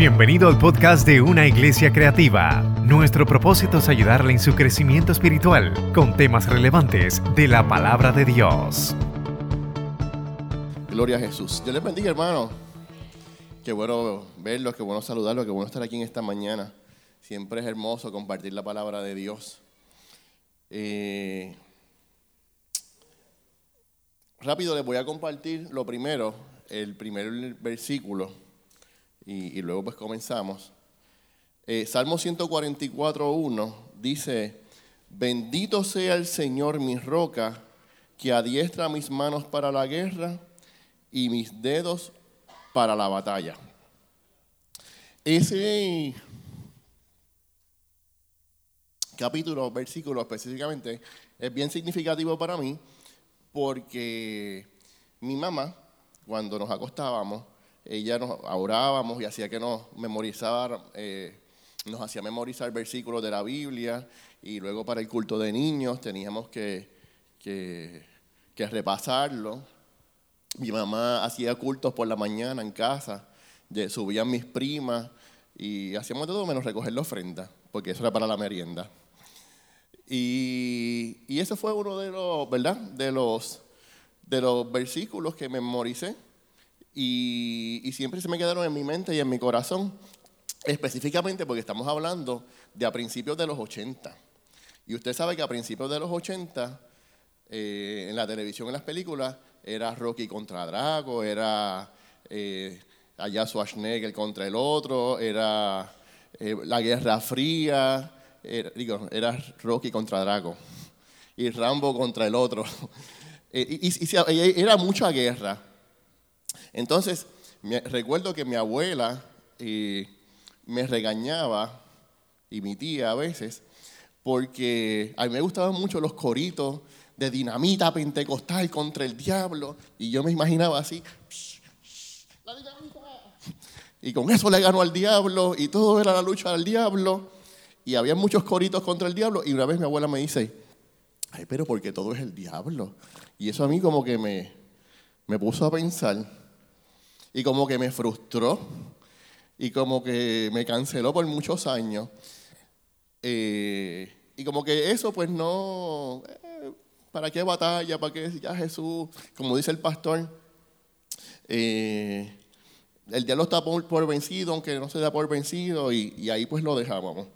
Bienvenido al podcast de Una Iglesia Creativa. Nuestro propósito es ayudarle en su crecimiento espiritual con temas relevantes de la palabra de Dios. Gloria a Jesús. Dios les bendiga, hermano. Qué bueno verlos, qué bueno saludarlos, qué bueno estar aquí en esta mañana. Siempre es hermoso compartir la palabra de Dios. Eh, rápido les voy a compartir lo primero, el primer versículo, y, luego pues comenzamos. Eh, Salmo 144.1 dice, bendito sea el Señor mi roca, que adiestra mis manos para la guerra y mis dedos para la batalla. Ese capítulo, versículo específicamente, es bien significativo para mí porque mi mamá, cuando nos acostábamos, ella nos orábamos y hacía que nos memorizara, eh, nos hacía memorizar versículos de la Biblia y luego para el culto de niños teníamos que, que, que repasarlo. Mi mamá hacía cultos por la mañana en casa, subían mis primas y hacíamos todo menos recoger la ofrenda, porque eso era para la merienda. Y, y ese fue uno de los, ¿verdad? De los, de los versículos que memoricé y, siempre se me quedaron en mi mente y en mi corazón, específicamente porque estamos hablando de a principios de los 80. Y usted sabe que a principios de los 80, eh, en la televisión, en las películas, era Rocky contra Drago, era eh, Schwarzenegger contra el otro, era eh, la Guerra Fría, era, digo, era Rocky contra Drago y Rambo contra el otro. y, y, era mucha guerra. Entonces, recuerdo que mi abuela eh, me regañaba, y mi tía a veces, porque a mí me gustaban mucho los coritos de dinamita pentecostal contra el diablo, y yo me imaginaba así, la dinamita. Y con eso le ganó al diablo, y todo era la lucha del diablo y había muchos coritos contra el diablo. Y una vez mi abuela me dice, ay, pero porque todo es el diablo. Y eso a mí como que me, me puso a pensar y como que me frustró y como que me canceló por muchos años. Eh, y como que eso pues no, eh, ¿para qué batalla? ¿Para qué ya Jesús? Como dice el pastor, eh, el diablo está por, vencido, aunque no se da por vencido, y, y ahí pues lo dejábamos.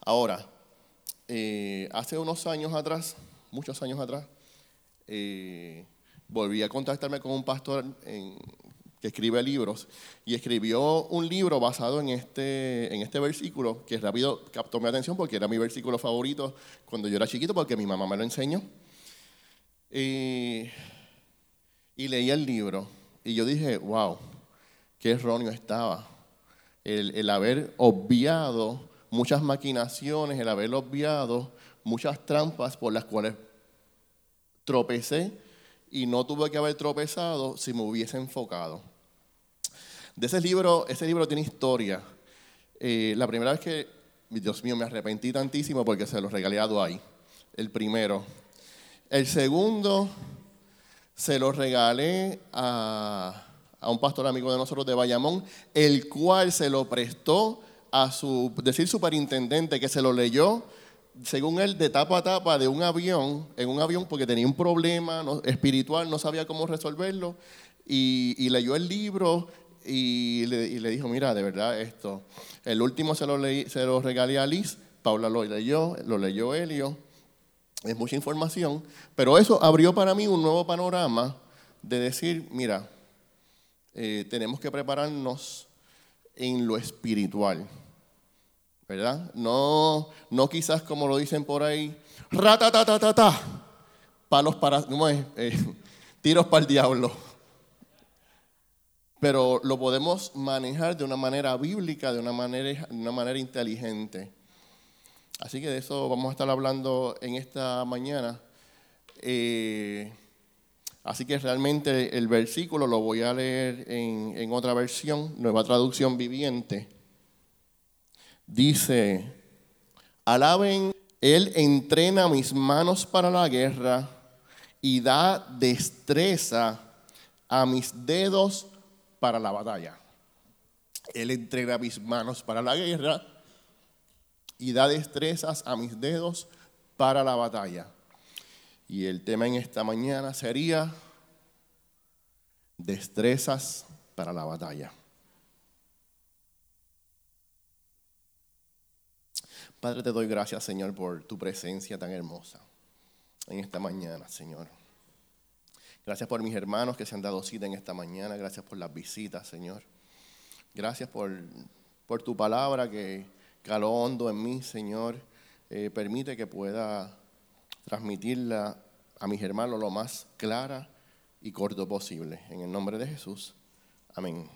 Ahora, hace unos años atrás, muchos años atrás, eh, volví a contactarme con un pastor que escribe libros y escribió un libro basado en este, en este versículo que rápido captó mi atención porque era mi versículo favorito cuando yo era chiquito porque mi mamá me lo enseñó. y leí el libro y yo dije, wow, qué erróneo estaba el, el haber obviado muchas maquinaciones, el haber obviado muchas trampas por las cuales tropecé y no tuve que haber tropezado si me hubiese enfocado. De ese libro, ese libro tiene historia. Eh, la primera vez que, Dios mío, me arrepentí tantísimo porque se lo regalé a Dwight, el primero. El segundo, se lo regalé a, a un pastor amigo de nosotros de Bayamón, el cual se lo prestó a su, decir superintendente que se lo leyó, según él, de tapa a tapa de un avión, en un avión porque tenía un problema espiritual, no sabía cómo resolverlo, y, leyó el libro y le, dijo, mira, de verdad esto. El último se lo, regalé a Liz, Paula lo leyó, lo leyó Helio, es mucha información, pero eso abrió para mí un nuevo panorama de decir, mira, eh, tenemos que prepararnos en lo espiritual. ¿Verdad? No, no quizás como lo dicen por ahí, ta palos para, ¿cómo es? Eh, tiros para el diablo. Pero lo podemos manejar de una manera bíblica, de una manera, de una manera inteligente. Así que de eso vamos a estar hablando en esta mañana. Eh, así que realmente el versículo lo voy a leer en otra versión, nueva traducción viviente. Dice, alaben, Él entrena mis manos para la guerra y da destreza a mis dedos para la batalla. Él entrega mis manos para la guerra y da destrezas a mis dedos para la batalla. Y el tema en esta mañana sería destrezas para la batalla. Padre, te doy gracias, Señor, por tu presencia tan hermosa en esta mañana, Señor. Gracias por mis hermanos que se han dado cita en esta mañana. Gracias por las visitas, Señor. Gracias por, por tu palabra que caló hondo en mí, Señor. Eh, permite que pueda transmitirla a mis hermanos lo más clara y corto posible. En el nombre de Jesús. Amén.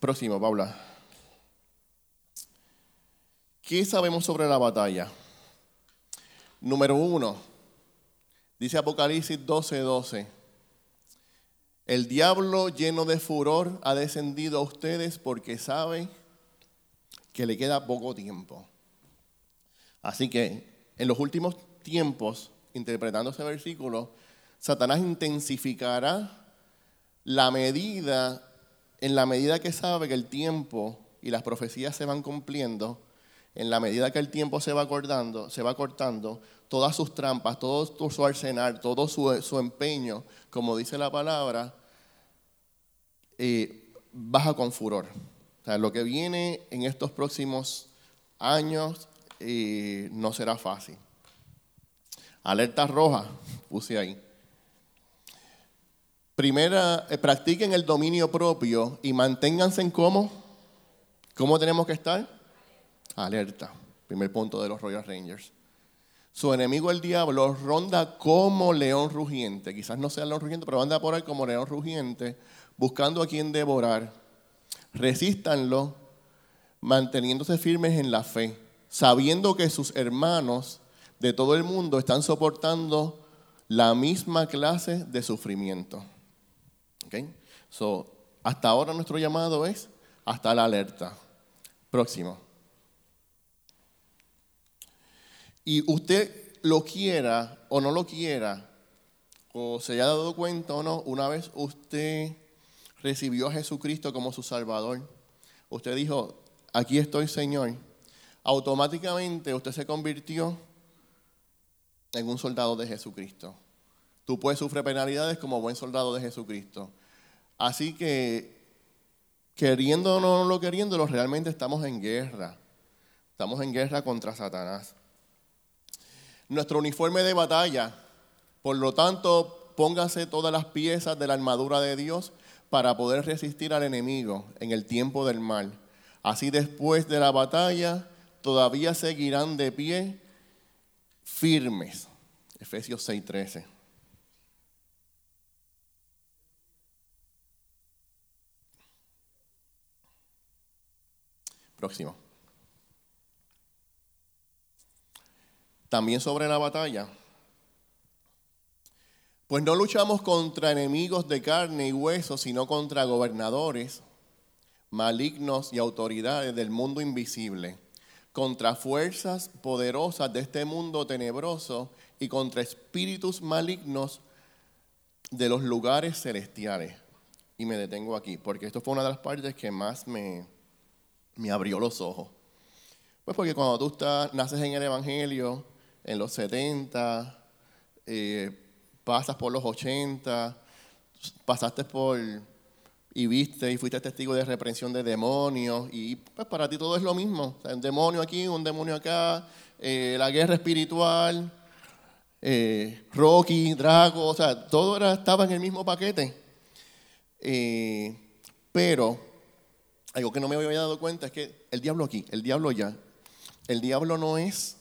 Próximo, Paula. ¿Qué sabemos sobre la batalla? Número uno, dice Apocalipsis 12:12. 12, el diablo lleno de furor ha descendido a ustedes porque sabe que le queda poco tiempo. Así que en los últimos tiempos, interpretando ese versículo, Satanás intensificará la medida, en la medida que sabe que el tiempo y las profecías se van cumpliendo, en la medida que el tiempo se va cortando, se va cortando, todas sus trampas, todo su arsenal, todo su, empeño, como dice la palabra, eh, baja con furor. O sea, lo que viene en estos próximos años eh, no será fácil. Alerta roja, puse ahí. Primera, eh, practiquen el dominio propio y manténganse en cómo. ¿Cómo tenemos que estar? Alerta. Primer punto de los Royal Rangers. Su enemigo el diablo ronda como león rugiente. Quizás no sea león rugiente, pero anda por ahí como león rugiente, buscando a quien devorar. Resístanlo, manteniéndose firmes en la fe, sabiendo que sus hermanos de todo el mundo están soportando la misma clase de sufrimiento. Okay? So, hasta ahora nuestro llamado es hasta la alerta. Próximo. Y usted lo quiera o no lo quiera, o se haya dado cuenta o no, una vez usted recibió a Jesucristo como su Salvador, usted dijo, aquí estoy Señor, automáticamente usted se convirtió en un soldado de Jesucristo. Tú puedes sufrir penalidades como buen soldado de Jesucristo. Así que, queriendo o no lo queriéndolo, realmente estamos en guerra. Estamos en guerra contra Satanás nuestro uniforme de batalla. Por lo tanto, póngase todas las piezas de la armadura de Dios para poder resistir al enemigo en el tiempo del mal. Así después de la batalla, todavía seguirán de pie firmes. Efesios 6:13. Próximo. También sobre la batalla. Pues no luchamos contra enemigos de carne y hueso, sino contra gobernadores, malignos y autoridades del mundo invisible, contra fuerzas poderosas de este mundo tenebroso y contra espíritus malignos de los lugares celestiales. Y me detengo aquí, porque esto fue una de las partes que más me, me abrió los ojos. Pues porque cuando tú naces en el Evangelio, en los 70, eh, pasas por los 80, pasaste por y viste y fuiste testigo de reprensión de demonios y pues para ti todo es lo mismo. un demonio aquí, un demonio acá, eh, la guerra espiritual, eh, Rocky, Drago, o sea, todo era, estaba en el mismo paquete. pero algo que no me había dado cuenta es que el diablo aquí, el diablo ya, el diablo no es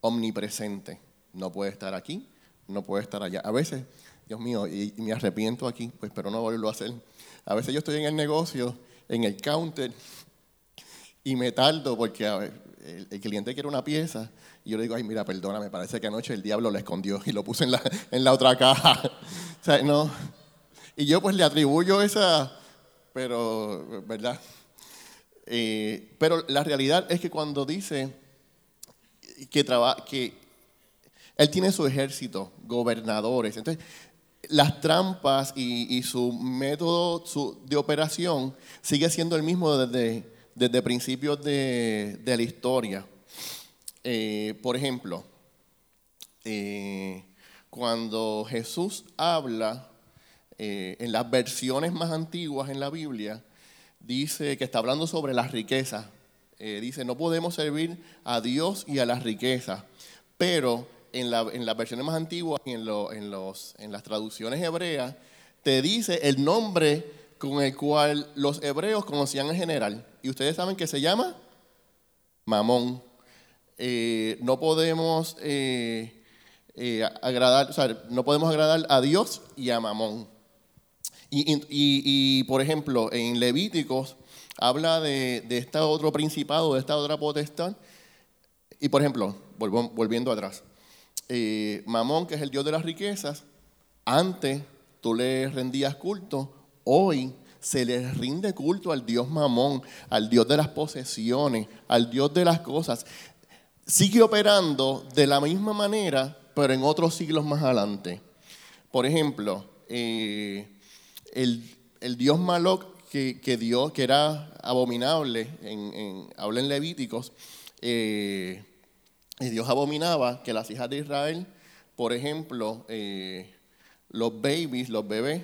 omnipresente. No puede estar aquí, no puede estar allá. A veces, Dios mío, y, me arrepiento aquí, pues pero no volverlo a hacer. A veces yo estoy en el negocio, en el counter, y me tardo porque el, cliente quiere una pieza y yo le digo, ay, mira, perdona, me parece que anoche el diablo la escondió y lo puse en la, en la otra caja. o sea, no. Y yo pues le atribuyo esa, pero, ¿verdad? Eh, pero la realidad es que cuando dice que, que él tiene su ejército, gobernadores. Entonces, las trampas y, su método de operación sigue siendo el mismo desde, desde principios de, la historia. Eh, por ejemplo, eh, cuando Jesús habla eh, en las versiones más antiguas en la Biblia, dice que está hablando sobre las riquezas. Dice, no podemos servir a Dios y a las riquezas, pero en, las versiones más antiguas y en, los, en las traducciones hebreas, te dice el nombre con el cual los hebreos conocían en general. Y ustedes saben que se llama Mamón. Eh, no podemos eh, eh, agradar, o sea, no podemos agradar a Dios y a Mamón. Y, por ejemplo, en Levíticos habla de, de este otro principado, de esta otra potestad. Y por ejemplo, volviendo atrás, eh, Mamón, que es el dios de las riquezas, antes tú le rendías culto, hoy se le rinde culto al dios Mamón, al dios de las posesiones, al dios de las cosas. Sigue operando de la misma manera, pero en otros siglos más adelante. Por ejemplo, eh, el, dios Maloc, que, que, que era abominable, en, habla en Levíticos, eh, y Dios abominaba que las hijas de Israel, por ejemplo, eh, los babies, los bebés,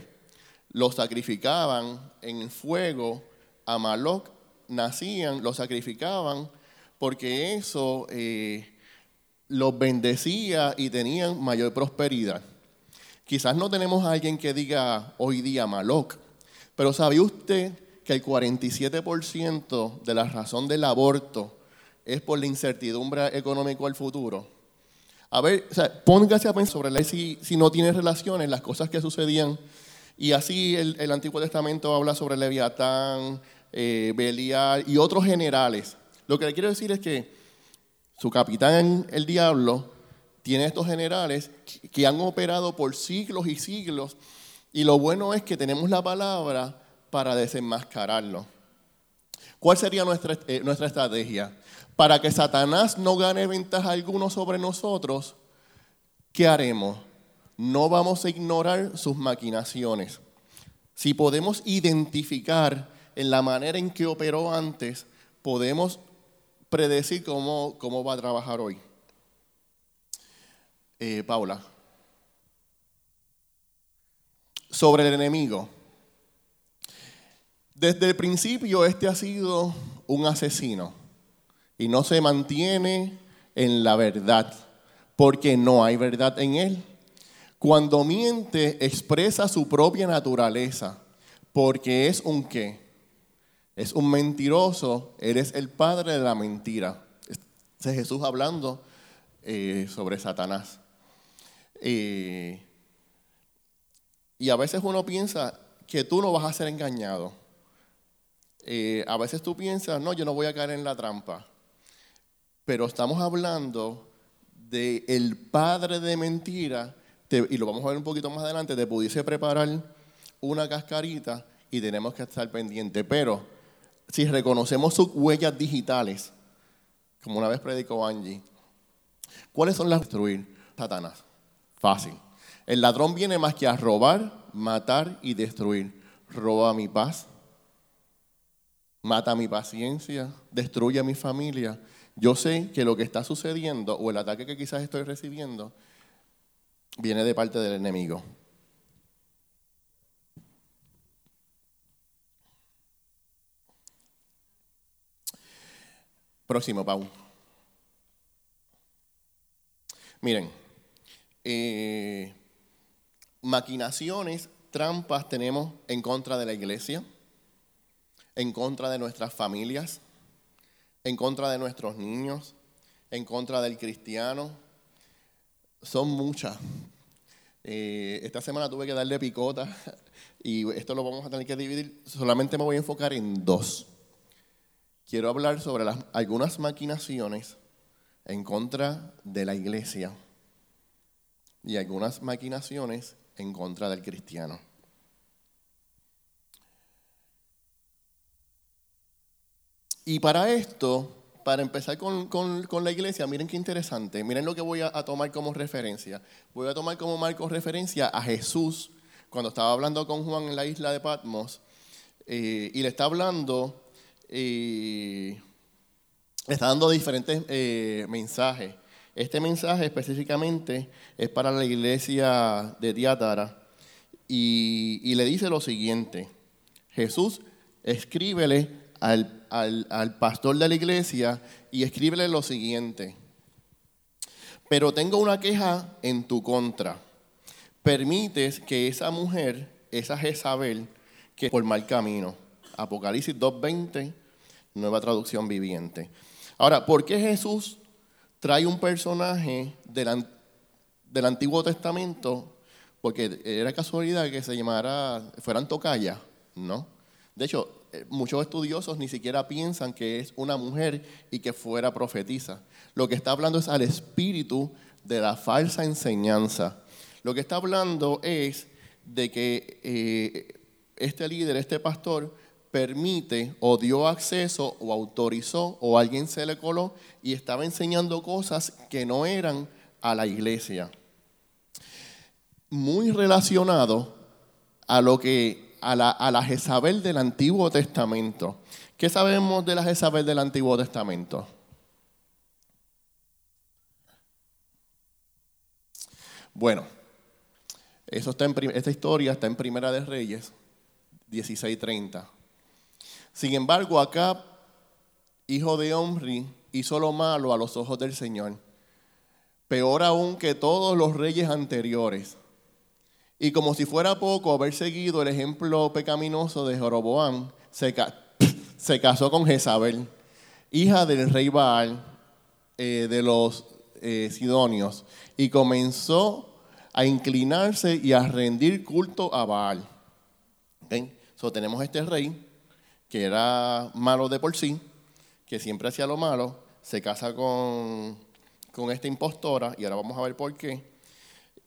los sacrificaban en fuego a Maloc, nacían, los sacrificaban, porque eso eh, los bendecía y tenían mayor prosperidad. Quizás no tenemos a alguien que diga hoy día Maloc, pero ¿sabía usted que el 47% de la razón del aborto es por la incertidumbre económica al futuro. A ver, o sea, póngase a pensar sobre la si, si no tiene relaciones, las cosas que sucedían. Y así el, Antiguo Testamento habla sobre Leviatán, eh, Belial y otros generales. Lo que le quiero decir es que su capitán, el diablo, tiene estos generales que han operado por siglos y siglos. Y lo bueno es que tenemos la palabra para desenmascararlo. ¿Cuál sería nuestra, eh, nuestra estrategia? para que Satanás no gane ventaja alguno sobre nosotros, ¿qué haremos? No vamos a ignorar sus maquinaciones. Si podemos identificar en la manera en que operó antes, podemos predecir cómo, cómo va a trabajar hoy. Eh, Paula. Sobre el enemigo. Desde el principio este ha sido un asesino y no se mantiene en la verdad, porque no hay verdad en él. Cuando miente, expresa su propia naturaleza, porque es un qué. Es un mentiroso, eres el padre de la mentira. es Jesús hablando eh, sobre Satanás. Eh, y a veces uno piensa que tú no vas a ser engañado. Eh, a veces tú piensas, no, yo no voy a caer en la trampa. Pero estamos hablando de el padre de mentira, y lo vamos a ver un poquito más adelante, te pudiese preparar una cascarita y tenemos que estar pendientes. Pero si reconocemos sus huellas digitales, como una vez predicó Angie, ¿cuáles son las destruir? Satanás. Fácil. El ladrón viene más que a robar, matar y destruir. Roba mi paz, mata mi paciencia, destruye a mi familia yo sé que lo que está sucediendo o el ataque que quizás estoy recibiendo viene de parte del enemigo. Próximo, Pau. Miren, eh, maquinaciones, trampas tenemos en contra de la iglesia, en contra de nuestras familias, en contra de nuestros niños, en contra del cristiano. Son muchas. Eh, esta semana tuve que darle picota y esto lo vamos a tener que dividir. Solamente me voy a enfocar en dos. Quiero hablar sobre algunas maquinaciones en contra de la iglesia y algunas maquinaciones en contra del cristiano. Y para esto para empezar con, la iglesia, miren qué interesante. Miren lo que voy a, tomar como referencia. Voy a tomar como marco referencia a Jesús cuando estaba hablando con Juan en la isla de Patmos. Eh, y le está hablando, eh, le está dando diferentes eh, mensajes. Este mensaje específicamente es para la iglesia de Tiátara y, le dice lo siguiente, Jesús, escríbele al, al pastor de la iglesia y escríbele lo siguiente, pero tengo una queja en tu contra. Permites que esa mujer, esa Jezabel, que por mal camino. Apocalipsis 2.20, nueva traducción viviente. Ahora, ¿por qué Jesús trae un personaje del, del Antiguo Testamento, porque era casualidad que se llamara, fueran tocaya, ¿no? De hecho, eh, muchos estudiosos ni siquiera piensan que es una mujer y que fuera profetisa. Lo que está hablando es al espíritu de la falsa enseñanza. Lo que está hablando es de que eh, este líder, este pastor, permite o dio acceso o autorizó o alguien se le coló y estaba enseñando cosas que no eran a la iglesia. Muy relacionado a lo que a la, a la Jezabel del Antiguo Testamento. ¿Qué sabemos de la Jezabel del Antiguo Testamento? Bueno, eso está en, esta historia está en Primera de Reyes 16:30. Sin embargo, acá, hijo de Omri, hizo lo malo a los ojos del Señor, peor aún que todos los reyes anteriores. Y como si fuera poco haber seguido el ejemplo pecaminoso de Jeroboam, se, casó con Jezabel, hija del rey Baal eh, de los eh, Sidonios, y comenzó a inclinarse y a rendir culto a Baal. ¿Okay? So, tenemos este rey que era malo de por sí, que siempre hacía lo malo, se casa con, esta impostora, y ahora vamos a ver por qué.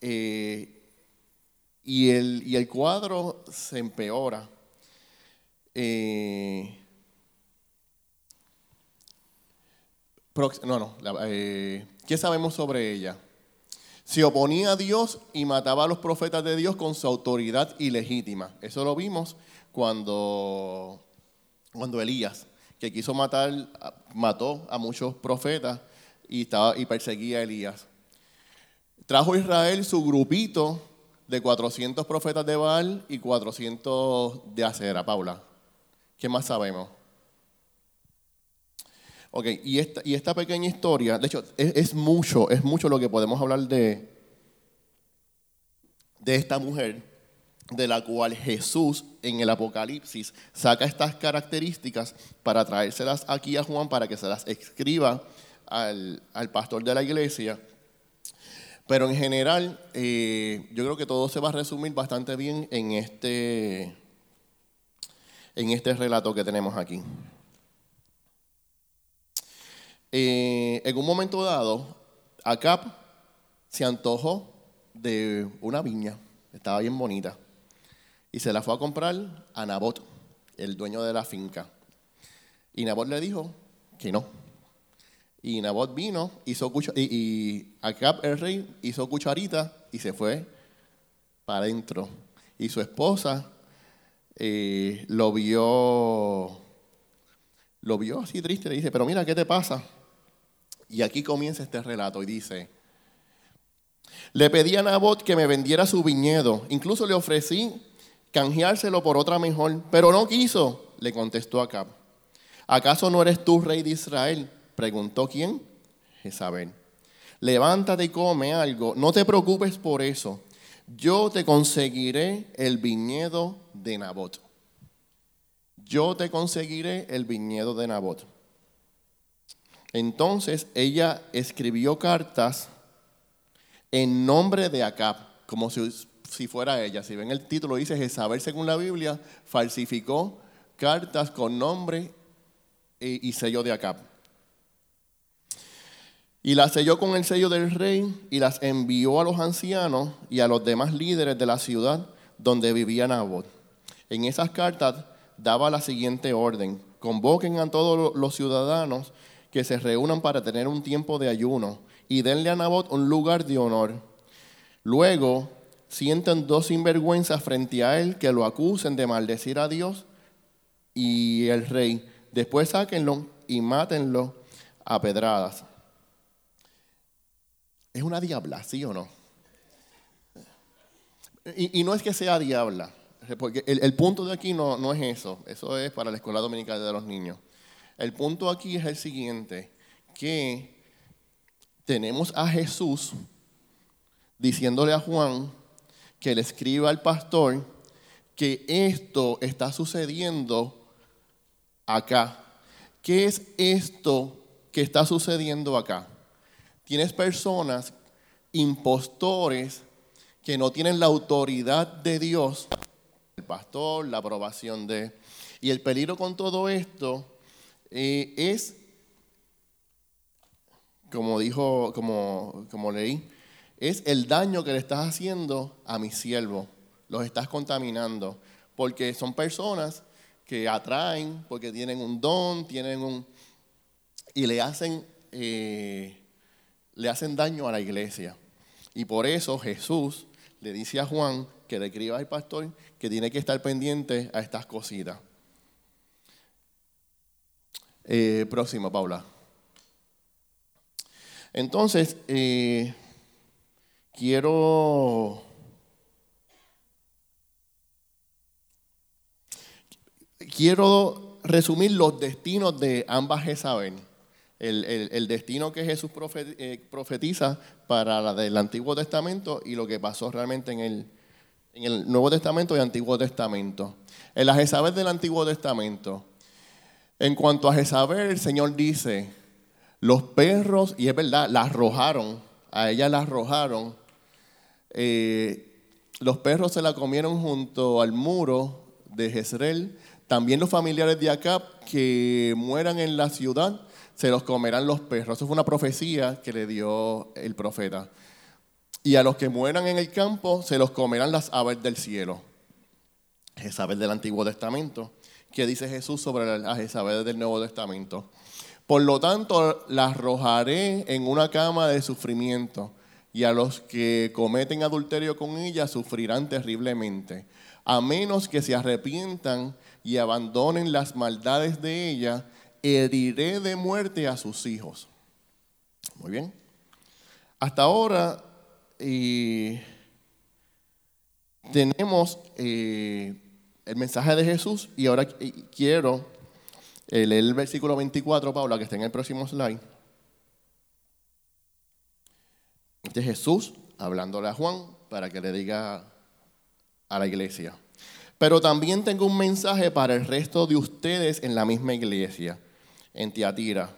Eh, y, el, y, el, cuadro se empeora. Eh, no, no. Eh, ¿Qué sabemos sobre ella? Se oponía a Dios y mataba a los profetas de Dios con su autoridad ilegítima. Eso lo vimos cuando cuando Elías, que quiso matar, mató a muchos profetas y, estaba, y perseguía a Elías. Trajo a Israel su grupito de 400 profetas de Baal y 400 de Acera, Paula. ¿Qué más sabemos? Ok, y esta, y esta pequeña historia, de hecho, es, es, mucho, es mucho lo que podemos hablar de, de esta mujer de la cual Jesús en el Apocalipsis saca estas características para traérselas aquí a Juan para que se las escriba al, pastor de la iglesia. Pero en general, eh, yo creo que todo se va a resumir bastante bien en este, en este relato que tenemos aquí. Eh, en un momento dado, Acap se antojó de una viña, estaba bien bonita y se la fue a comprar a Nabot, el dueño de la finca. Y Nabot le dijo que no. Y Nabot vino, hizo y, y Acab el rey hizo cucharita y se fue para adentro. Y su esposa eh, lo vio, lo vio así triste, le dice, pero mira, ¿qué te pasa? Y aquí comienza este relato y dice, le pedí a Nabot que me vendiera su viñedo, incluso le ofrecí canjeárselo por otra mejor, pero no quiso, le contestó Acab. ¿Acaso no eres tú rey de Israel? Preguntó quién? Jezabel. Levántate y come algo, no te preocupes por eso. Yo te conseguiré el viñedo de Nabot. Yo te conseguiré el viñedo de Nabot. Entonces ella escribió cartas en nombre de Acab, como si si fuera ella. Si ven el título, dice Jezabel, según la Biblia, falsificó cartas con nombre y sello de Acab. Y las selló con el sello del rey y las envió a los ancianos y a los demás líderes de la ciudad donde vivía Nabot. En esas cartas daba la siguiente orden. Convoquen a todos los ciudadanos que se reúnan para tener un tiempo de ayuno y denle a Nabot un lugar de honor. Luego sienten dos sinvergüenzas frente a él que lo acusen de maldecir a Dios y el rey. Después sáquenlo y mátenlo a pedradas. Es una diabla, ¿sí o no? Y, no es que sea diabla, porque el, punto de aquí no, no, es eso, eso es para la escuela dominical de los niños. El punto aquí es el siguiente, que tenemos a Jesús diciéndole a Juan que le escriba al pastor que esto está sucediendo acá. ¿Qué es esto que está sucediendo acá? Tienes personas, impostores, que no tienen la autoridad de Dios, el pastor, la aprobación de... Y el peligro con todo esto eh, es, como dijo, como, como leí, es el daño que le estás haciendo a mi siervo. Los estás contaminando. Porque son personas que atraen, porque tienen un don, tienen un... y le hacen, eh, le hacen daño a la iglesia. Y por eso Jesús le dice a Juan que le escriba al pastor que tiene que estar pendiente a estas cositas. Eh, próximo, Paula. Entonces, eh, quiero... Quiero resumir los destinos de ambas Jezabel el, destino que Jesús eh, profetiza para la del Antiguo Testamento y lo que pasó realmente en el, en el Nuevo Testamento y Antiguo Testamento. En la Jezabel del Antiguo Testamento, en cuanto a Jezabel, el Señor dice, los perros, y es verdad, la arrojaron, a ella la arrojaron, eh, los perros se la comieron junto al muro de Jezreel, también los familiares de Acab que mueran en la ciudad se los comerán los perros. Eso fue una profecía que le dio el profeta. Y a los que mueran en el campo se los comerán las aves del cielo. Jezabel del Antiguo Testamento. ¿Qué dice Jesús sobre la Jezabel del Nuevo Testamento? Por lo tanto, las arrojaré en una cama de sufrimiento y a los que cometen adulterio con ella sufrirán terriblemente, a menos que se arrepientan y abandonen las maldades de ella heriré de muerte a sus hijos. Muy bien. Hasta ahora tenemos eh, el mensaje de Jesús y ahora quiero eh, leer el versículo 24, Paula, que está en el próximo slide. Este es Jesús hablándole a Juan para que le diga a la iglesia. Pero también tengo un mensaje para el resto de ustedes en la misma iglesia en Tiatira.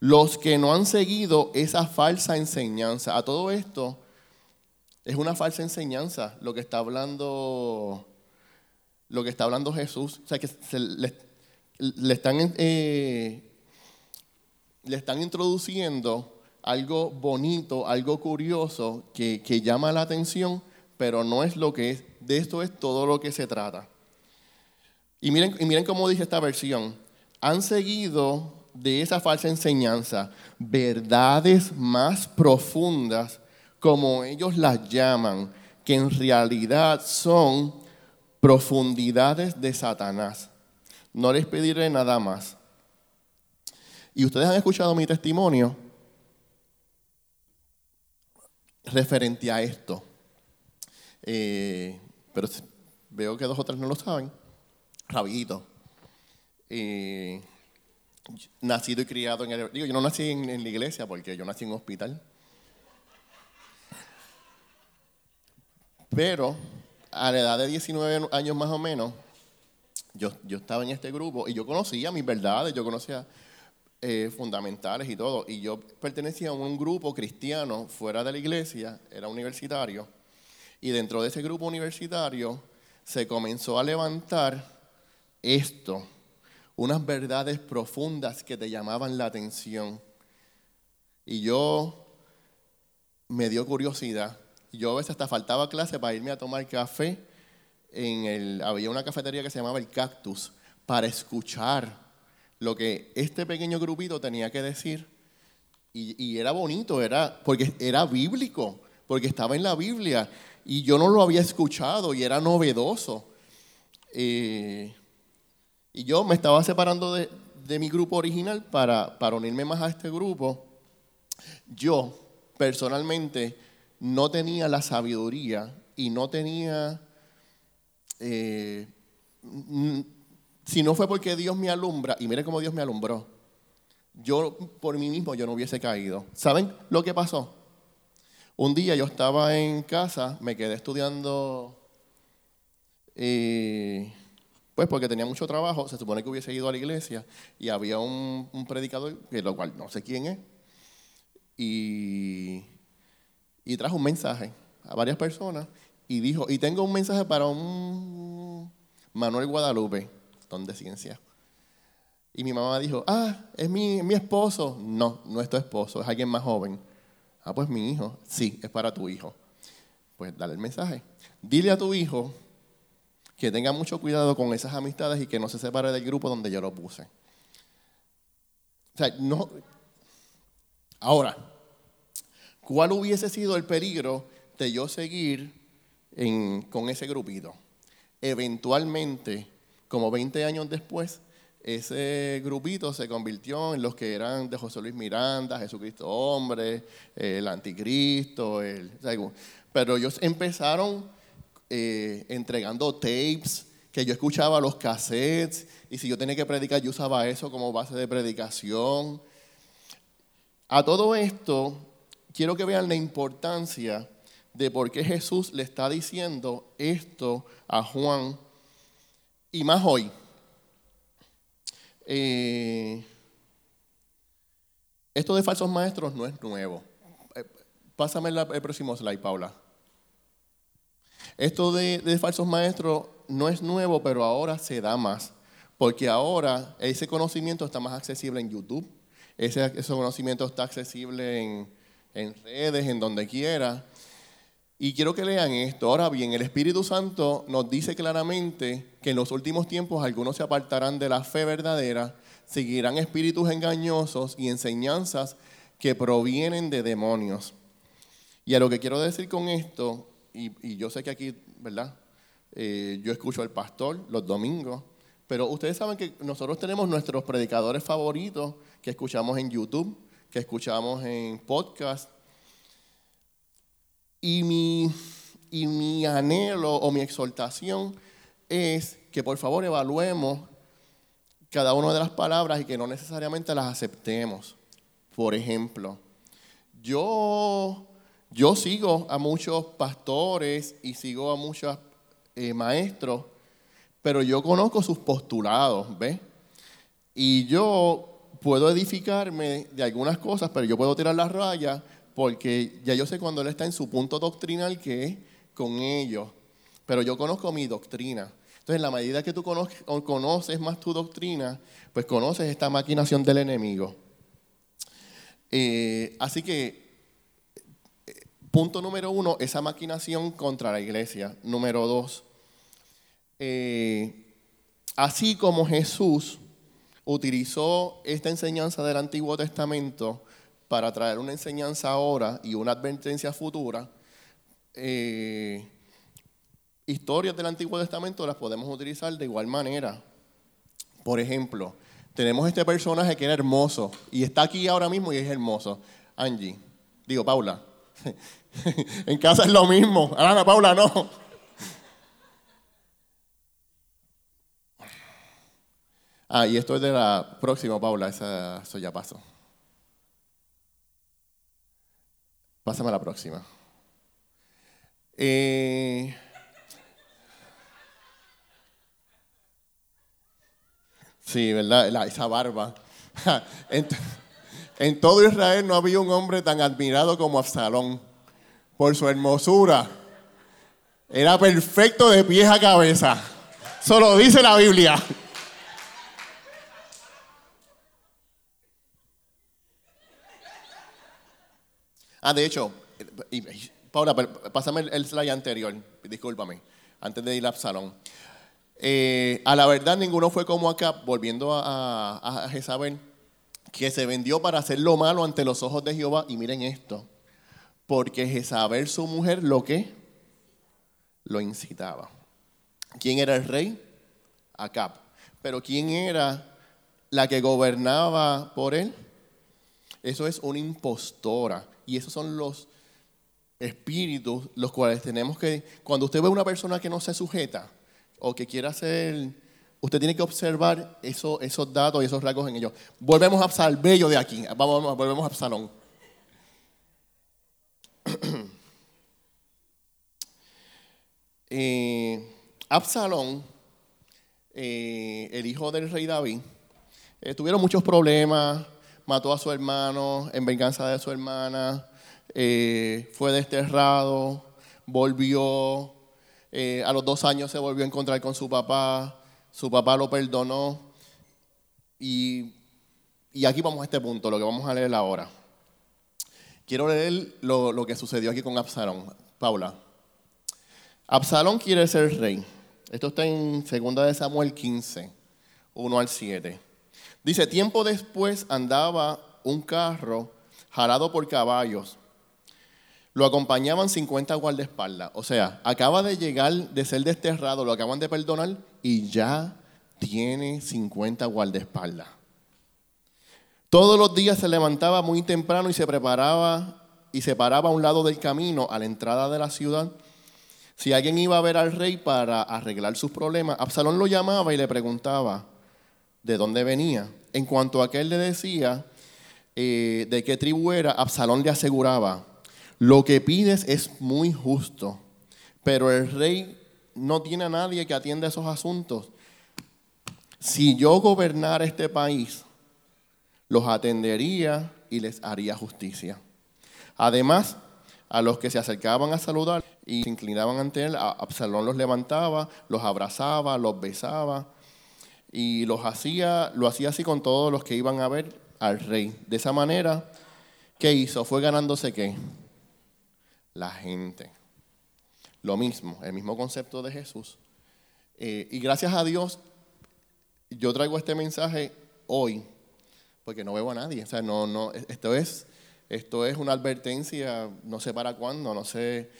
Los que no han seguido esa falsa enseñanza, a todo esto es una falsa enseñanza lo que está hablando, lo que está hablando Jesús. O sea que le, están, eh, le están introduciendo algo bonito, algo curioso que, que llama la atención, pero no es lo que es. De esto es todo lo que se trata. Y miren, y miren cómo dice esta versión han seguido de esa falsa enseñanza verdades más profundas, como ellos las llaman, que en realidad son profundidades de Satanás. No les pediré nada más. Y ustedes han escuchado mi testimonio referente a esto. Eh, pero veo que dos o tres no lo saben. Rapidito. Eh, nacido y criado en el... Digo, yo no nací en, la iglesia porque yo nací en un hospital. Pero a la edad de 19 años más o menos, yo, yo estaba en este grupo y yo conocía mis verdades, yo conocía eh, fundamentales y todo. Y yo pertenecía a un grupo cristiano fuera de la iglesia, era universitario. Y dentro de ese grupo universitario se comenzó a levantar esto unas verdades profundas que te llamaban la atención. Y yo me dio curiosidad. Yo a veces hasta faltaba clase para irme a tomar café. En el, había una cafetería que se llamaba El Cactus para escuchar lo que este pequeño grupito tenía que decir. Y, era bonito, era, porque era bíblico, porque estaba en la Biblia. Y yo no lo había escuchado y era novedoso. Eh, y yo me estaba separando de, mi grupo original para, para unirme más a este grupo. Yo, personalmente, no tenía la sabiduría y no tenía... Eh, si no fue porque Dios me alumbra, y mire cómo Dios me alumbró, yo por mí mismo yo no hubiese caído. ¿Saben lo que pasó? Un día yo estaba en casa, me quedé estudiando, eh, pues porque tenía mucho trabajo, se supone que hubiese ido a la iglesia y había un, predicador, que lo cual no sé quién es, y, y trajo un mensaje a varias personas y dijo, y tengo un mensaje para un Manuel Guadalupe, de ciencia. Y mi mamá dijo, ah, es mi, mi esposo. No, no es tu esposo, es alguien más joven. Ah, pues mi hijo. Sí, es para tu hijo. Pues dale el mensaje. Dile a tu hijo que tenga mucho cuidado con esas amistades y que no se separe del grupo donde yo lo puse. O sea, no. Ahora, ¿cuál hubiese sido el peligro de yo seguir con ese grupito? Eventualmente, como 20 años después, ese grupito se convirtió en los que eran de José Luis Miranda, Jesucristo hombre, el anticristo, el, pero ellos empezaron eh, entregando tapes, que yo escuchaba los cassettes, y si yo tenía que predicar, yo usaba eso como base de predicación. A todo esto, quiero que vean la importancia de por qué Jesús le está diciendo esto a Juan, y más hoy. Eh, esto de falsos maestros no es nuevo. Eh, pásame el próximo slide, Paula. Esto de, falsos maestros no es nuevo, pero ahora se da más. Porque ahora ese conocimiento está más accesible en YouTube, ese, conocimiento está accesible en, en redes, en donde quiera. Y quiero que lean esto. Ahora bien, el Espíritu Santo nos dice claramente que en los últimos tiempos algunos se apartarán de la fe verdadera, seguirán espíritus engañosos y enseñanzas que provienen de demonios. Y a lo que quiero decir con esto, y, yo sé que aquí, ¿verdad? Eh, yo escucho al pastor los domingos, pero ustedes saben que nosotros tenemos nuestros predicadores favoritos que escuchamos en YouTube, que escuchamos en podcast, y mi, y mi anhelo o mi exhortación es que por favor evaluemos cada una de las palabras y que no necesariamente las aceptemos. Por ejemplo, yo, yo sigo a muchos pastores y sigo a muchos eh, maestros, pero yo conozco sus postulados, ¿ves? Y yo puedo edificarme de algunas cosas, pero yo puedo tirar las rayas porque ya yo sé cuando él está en su punto doctrinal que es con ellos, pero yo conozco mi doctrina. Entonces, en la medida que tú conoces más tu doctrina, pues conoces esta maquinación del enemigo. Eh, así que, eh, punto número uno, esa maquinación contra la iglesia. Número dos, eh, así como Jesús utilizó esta enseñanza del Antiguo Testamento para traer una enseñanza ahora y una advertencia futura, eh, historias del Antiguo Testamento las podemos utilizar de igual manera. Por ejemplo, tenemos este personaje que era hermoso y está aquí ahora mismo y es hermoso. Angie, digo Paula. en casa es lo mismo. Ana, Paula, no. Ah, y esto es de la próxima, Paula, eso ya pasó. Pásame a la próxima. Eh, sí, ¿verdad? esa barba. En, todo Israel no había un hombre tan admirado como Absalón por su hermosura. Era perfecto de pies a cabeza. Solo dice la Biblia. Ah, de hecho, Paula, pásame el slide anterior, discúlpame, antes de ir al salón. Eh, a la verdad, ninguno fue como acá, volviendo a, a, a Jezabel, que se vendió para hacer lo malo ante los ojos de Jehová. Y miren esto, porque Jezabel, su mujer, lo que lo incitaba. ¿Quién era el rey? Acab. Pero ¿quién era la que gobernaba por él? Eso es una impostora. Y esos son los espíritus los cuales tenemos que, cuando usted ve a una persona que no se sujeta o que quiere hacer, usted tiene que observar eso, esos datos y esos rasgos en ellos. Volvemos a Salbello de aquí, vamos, volvemos a Absalón. eh, Absalón, eh, el hijo del rey David, eh, tuvieron muchos problemas, mató a su hermano en venganza de su hermana, eh, fue desterrado, volvió, eh, a los dos años se volvió a encontrar con su papá, su papá lo perdonó y, y aquí vamos a este punto, lo que vamos a leer ahora. Quiero leer lo, lo que sucedió aquí con Absalón. Paula. Absalón quiere ser rey. Esto está en 2 de Samuel 15, 1 al 7. Dice, tiempo después andaba un carro jalado por caballos. Lo acompañaban 50 guardaespaldas. O sea, acaba de llegar de ser desterrado, lo acaban de perdonar y ya tiene 50 guardaespaldas. Todos los días se levantaba muy temprano y se preparaba y se paraba a un lado del camino a la entrada de la ciudad. Si alguien iba a ver al rey para arreglar sus problemas, Absalón lo llamaba y le preguntaba, de dónde venía. En cuanto a aquel le decía eh, de qué tribu era, Absalón le aseguraba, lo que pides es muy justo, pero el rey no tiene a nadie que atienda esos asuntos. Si yo gobernara este país, los atendería y les haría justicia. Además, a los que se acercaban a saludar y se inclinaban ante él, Absalón los levantaba, los abrazaba, los besaba y los hacía, lo hacía así con todos los que iban a ver al rey. De esa manera, ¿qué hizo? Fue ganándose qué? La gente. Lo mismo, el mismo concepto de Jesús. Eh, y gracias a Dios, yo traigo este mensaje hoy, porque no veo a nadie. O sea, no, no, esto es, esto es una advertencia, no sé para cuándo, no sé,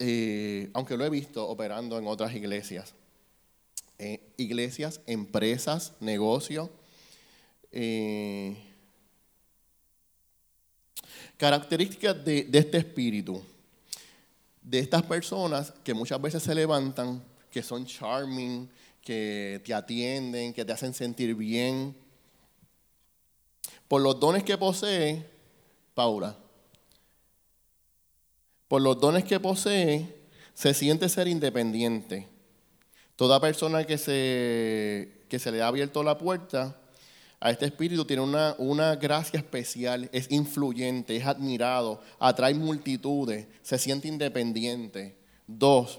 eh, aunque lo he visto operando en otras iglesias. Eh, iglesias, empresas, negocios. Eh, características de, de este espíritu, de estas personas que muchas veces se levantan, que son charming, que te atienden, que te hacen sentir bien. Por los dones que posee, Paula, por los dones que posee, se siente ser independiente Toda persona que se, que se le ha abierto la puerta a este espíritu tiene una, una gracia especial, es influyente, es admirado, atrae multitudes, se siente independiente. Dos,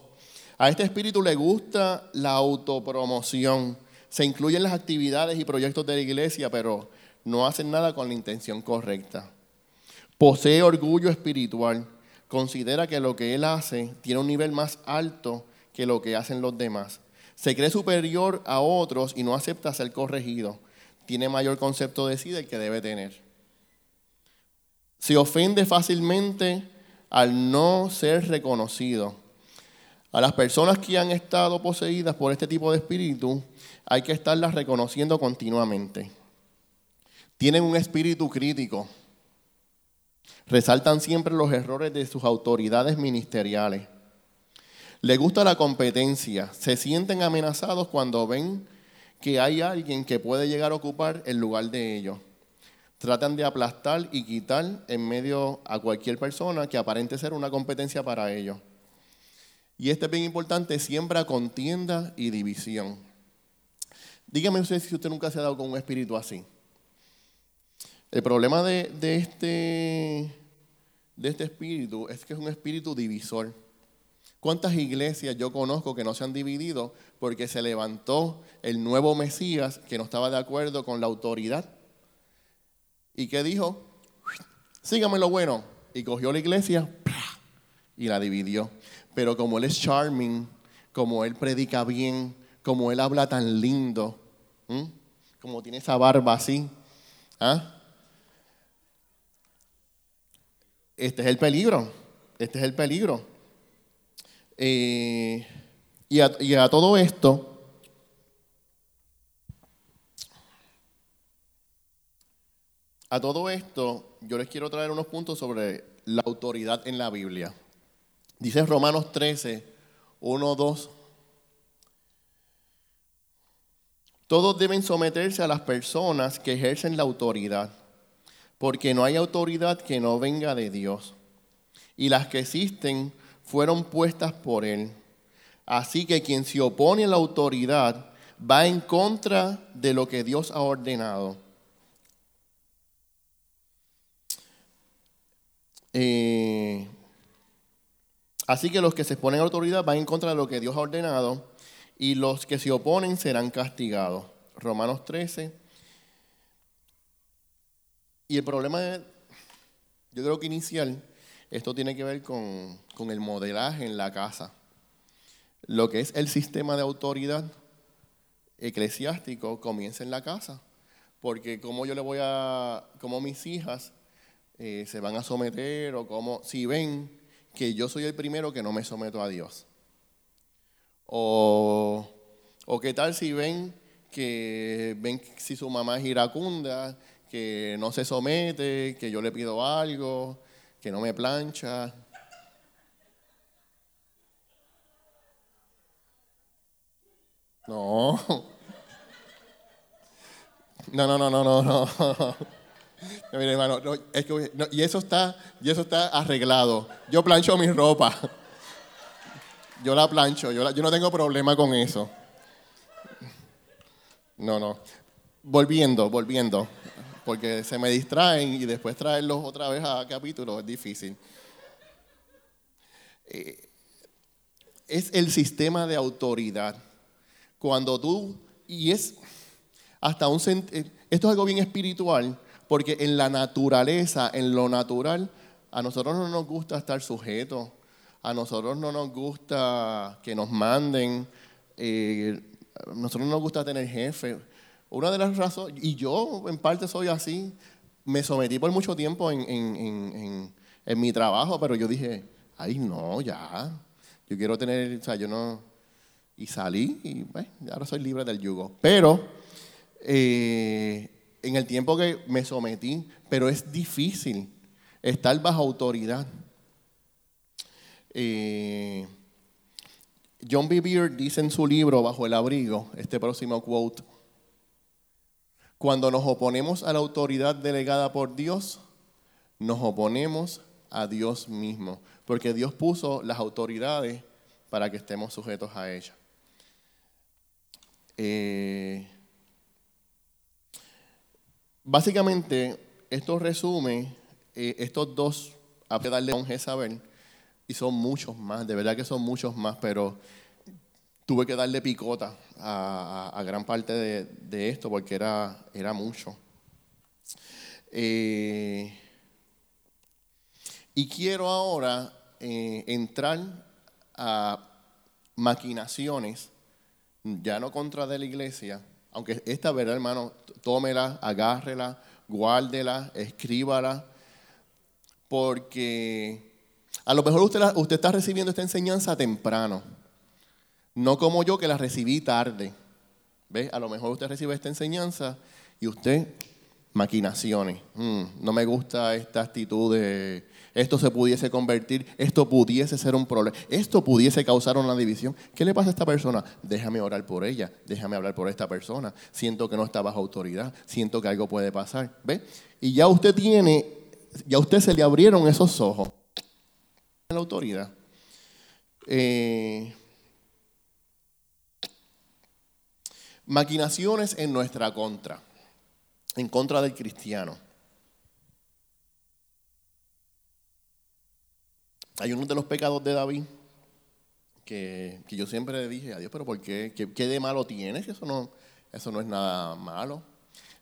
a este espíritu le gusta la autopromoción. Se incluyen las actividades y proyectos de la iglesia, pero no hacen nada con la intención correcta. Posee orgullo espiritual. Considera que lo que él hace tiene un nivel más alto que lo que hacen los demás. Se cree superior a otros y no acepta ser corregido. Tiene mayor concepto de sí del que debe tener. Se ofende fácilmente al no ser reconocido. A las personas que han estado poseídas por este tipo de espíritu hay que estarlas reconociendo continuamente. Tienen un espíritu crítico. Resaltan siempre los errores de sus autoridades ministeriales le gusta la competencia. Se sienten amenazados cuando ven que hay alguien que puede llegar a ocupar el lugar de ellos. Tratan de aplastar y quitar en medio a cualquier persona que aparente ser una competencia para ellos. Y este es bien importante, siembra contienda y división. Dígame usted si usted nunca se ha dado con un espíritu así. El problema de, de, este, de este espíritu es que es un espíritu divisor. ¿Cuántas iglesias yo conozco que no se han dividido porque se levantó el nuevo Mesías que no estaba de acuerdo con la autoridad? ¿Y qué dijo? Sígame lo bueno. Y cogió la iglesia y la dividió. Pero como él es charming, como él predica bien, como él habla tan lindo, como tiene esa barba así. ¿ah? Este es el peligro, este es el peligro. Eh, y, a, todo esto, a todo esto, yo les quiero traer unos puntos sobre la autoridad en la Biblia. Dice Romanos 13, 1, 2. Todos deben someterse a las personas que ejercen la autoridad, porque no hay autoridad que no venga de Dios. Y las que existen fueron puestas por Él. Así que quien se opone a la autoridad va en contra de lo que Dios ha ordenado. Eh, así que los que se oponen a la autoridad van en contra de lo que Dios ha ordenado y los que se oponen serán castigados. Romanos 13. Y el problema, yo creo que inicial, esto tiene que ver con, con el modelaje en la casa. Lo que es el sistema de autoridad eclesiástico comienza en la casa. Porque como yo le voy a, como mis hijas eh, se van a someter o como, si ven que yo soy el primero que no me someto a Dios. O, qué tal si ven que ven si su mamá es iracunda, que no se somete, que yo le pido algo, que no me plancha. No. No, no, no, no, no, no. Mira, hermano, es que, y, eso está, y eso está arreglado. Yo plancho mi ropa. Yo la plancho, yo, yo no tengo problema con eso. No, no. Volviendo, volviendo. Porque se me distraen y después traerlos otra vez a capítulo es difícil. Eh, es el sistema de autoridad. Cuando tú, y es hasta un, eh, esto es algo bien espiritual, porque en la naturaleza, en lo natural, a nosotros no nos gusta estar sujetos a nosotros no nos gusta que nos manden, eh, a nosotros no nos gusta tener jefe. Una de las razones, y yo en parte soy así, me sometí por mucho tiempo en, mi trabajo, pero yo dije, ay no, ya, yo quiero tener, o sea, yo no, y salí y bueno, ahora soy libre del yugo. Pero eh, en el tiempo que me sometí, pero es difícil estar bajo autoridad. Eh, John B. Beard dice en su libro Bajo el abrigo, este próximo quote, cuando nos oponemos a la autoridad delegada por Dios, nos oponemos a Dios mismo, porque Dios puso las autoridades para que estemos sujetos a ella. Eh, básicamente, esto resume eh, estos dos, a darle un Jezabel, y son muchos más, de verdad que son muchos más, pero tuve que darle picota a, gran parte de, esto porque era, era mucho. Eh, y quiero ahora eh, entrar a maquinaciones, ya no contra de la iglesia, aunque esta verdad, hermano, tómela, agárrela, guárdela, escríbala, porque a lo mejor usted, usted está recibiendo esta enseñanza temprano, no como yo que la recibí tarde. ¿Ve? A lo mejor usted recibe esta enseñanza y usted, maquinaciones. Mm, no me gusta esta actitud de esto se pudiese convertir, esto pudiese ser un problema, esto pudiese causar una división. ¿Qué le pasa a esta persona? Déjame orar por ella, déjame hablar por esta persona. Siento que no está bajo autoridad, siento que algo puede pasar. ¿Ve? Y ya usted tiene, ya a usted se le abrieron esos ojos la autoridad. Eh, maquinaciones en nuestra contra, en contra del cristiano. Hay uno de los pecados de David que, yo siempre le dije a Dios, pero ¿por qué? ¿Qué, de malo tienes? Eso no, eso no es nada malo.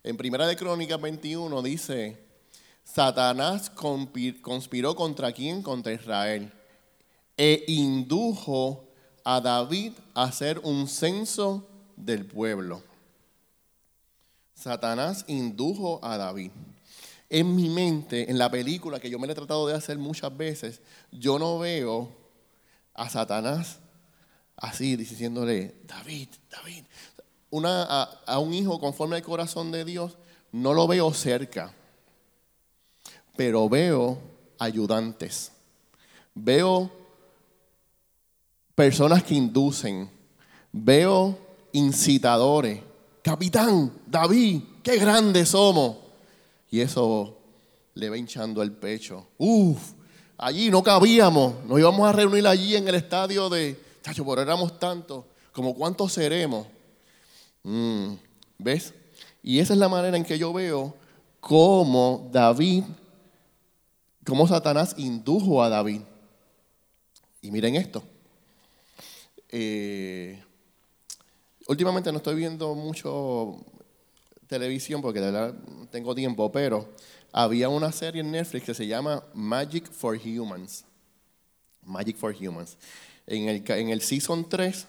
En Primera de Crónicas 21 dice, Satanás conspiró contra quién? Contra Israel. E indujo a David a hacer un censo del pueblo. Satanás indujo a David. En mi mente, en la película que yo me he tratado de hacer muchas veces, yo no veo a Satanás así diciéndole, David, David. Una, a, a un hijo conforme al corazón de Dios, no lo veo cerca, pero veo ayudantes. Veo personas que inducen. Veo incitadores. Capitán, David, qué grandes somos. Y eso le va hinchando el pecho. Uf, allí no cabíamos. Nos íbamos a reunir allí en el estadio de, chacho, por éramos tantos. Como cuántos seremos. Mm, ¿Ves? Y esa es la manera en que yo veo cómo David, cómo Satanás indujo a David. Y miren esto. Eh, últimamente no estoy viendo mucho televisión porque de verdad tengo tiempo, pero había una serie en Netflix que se llama Magic for Humans. Magic for Humans. En el, en el Season 3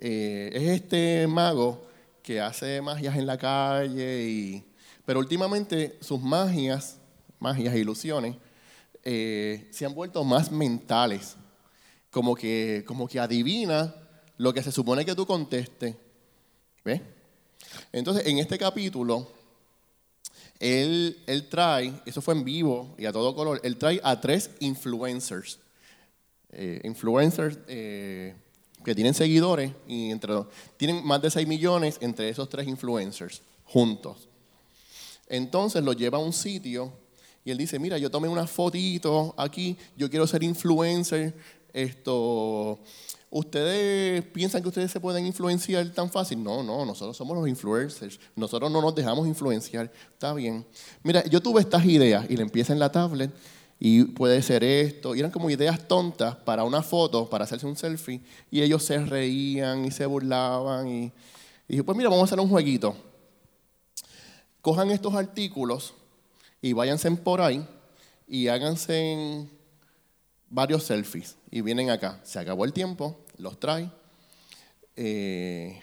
eh, es este mago que hace magias en la calle, y, pero últimamente sus magias, magias e ilusiones, eh, se han vuelto más mentales como que, como que adivina lo que se supone que tú contestes. ¿Ves? Entonces, en este capítulo, él, él, trae, eso fue en vivo y a todo color, él trae a tres influencers. Eh, influencers eh, que tienen seguidores y entre, tienen más de 6 millones entre esos tres influencers juntos. Entonces lo lleva a un sitio y él dice, mira, yo tomé una fotito aquí, yo quiero ser influencer, esto, ¿Ustedes piensan que ustedes se pueden influenciar tan fácil? No, no, nosotros somos los influencers. Nosotros no nos dejamos influenciar. Está bien. Mira, yo tuve estas ideas y le empieza en la tablet y puede ser esto. Y eran como ideas tontas para una foto, para hacerse un selfie. Y ellos se reían y se burlaban. Y, y dije, pues mira, vamos a hacer un jueguito. Cojan estos artículos y váyanse por ahí y háganse varios selfies y vienen acá. Se acabó el tiempo, los trae. Eh,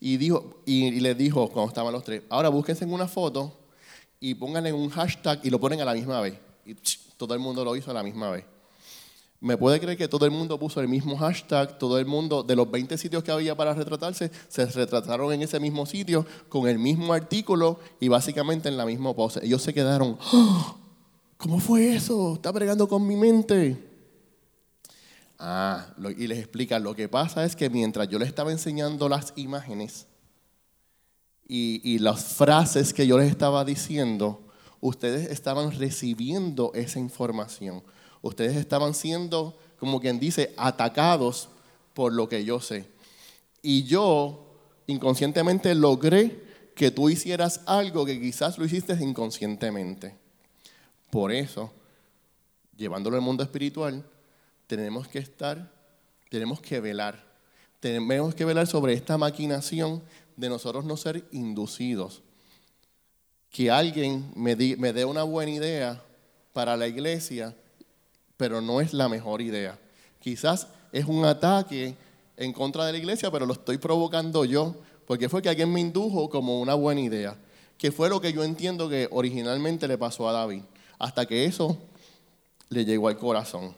y, dijo, y, les dijo, cuando estaban los tres, ahora búsquense en una foto y pónganle un hashtag y lo ponen a la misma vez. Y todo el mundo lo hizo a la misma vez. ¿Me puede creer que todo el mundo puso el mismo hashtag? Todo el mundo, de los 20 sitios que había para retratarse, se retrataron en ese mismo sitio, con el mismo artículo y básicamente en la misma pose. Ellos se quedaron, ¡Oh! ¿Cómo fue eso? Está bregando con mi mente. Ah, y les explica, lo que pasa es que mientras yo les estaba enseñando las imágenes y, y las frases que yo les estaba diciendo, ustedes estaban recibiendo esa información. Ustedes estaban siendo, como quien dice, atacados por lo que yo sé. Y yo inconscientemente logré que tú hicieras algo que quizás lo hiciste inconscientemente. Por eso, llevándolo al mundo espiritual, tenemos que estar, tenemos que velar. Tenemos que velar sobre esta maquinación de nosotros no ser inducidos. Que alguien me, me dé una buena idea para la iglesia, pero no es la mejor idea. Quizás es un ataque en contra de la iglesia, pero lo estoy provocando yo, porque fue que alguien me indujo como una buena idea, que fue lo que yo entiendo que originalmente le pasó a David hasta que eso le llegó al corazón.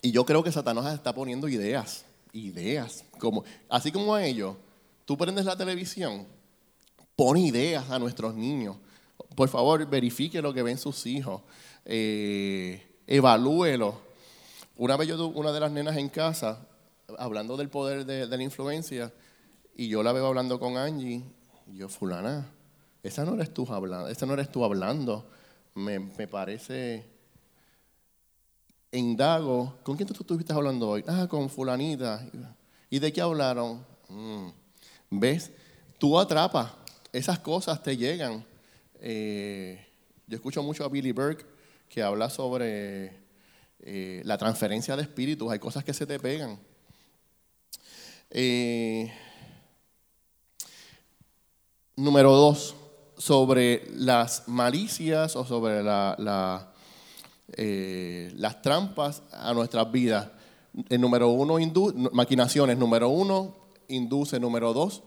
Y yo creo que Satanás está poniendo ideas, ideas, como, así como a ellos. Tú prendes la televisión, pone ideas a nuestros niños. Por favor, verifique lo que ven sus hijos. Eh, evalúelo. Una vez yo tuve una de las nenas en casa, hablando del poder de la influencia, y yo la veo hablando con Angie, y yo, fulana, esa no eres tú hablando, esa no eres tú hablando. Me, me parece indago, ¿con quién tú estuviste hablando hoy? Ah, con fulanita. ¿Y de qué hablaron? Mm. ¿Ves? Tú atrapas, esas cosas te llegan. Eh, yo escucho mucho a Billy Burke que habla sobre eh, la transferencia de espíritus, hay cosas que se te pegan. Eh, Número dos, sobre las malicias o sobre la, eh, las trampas a nuestras vidas. El número uno, maquinaciones. Número uno, induce. Número dos,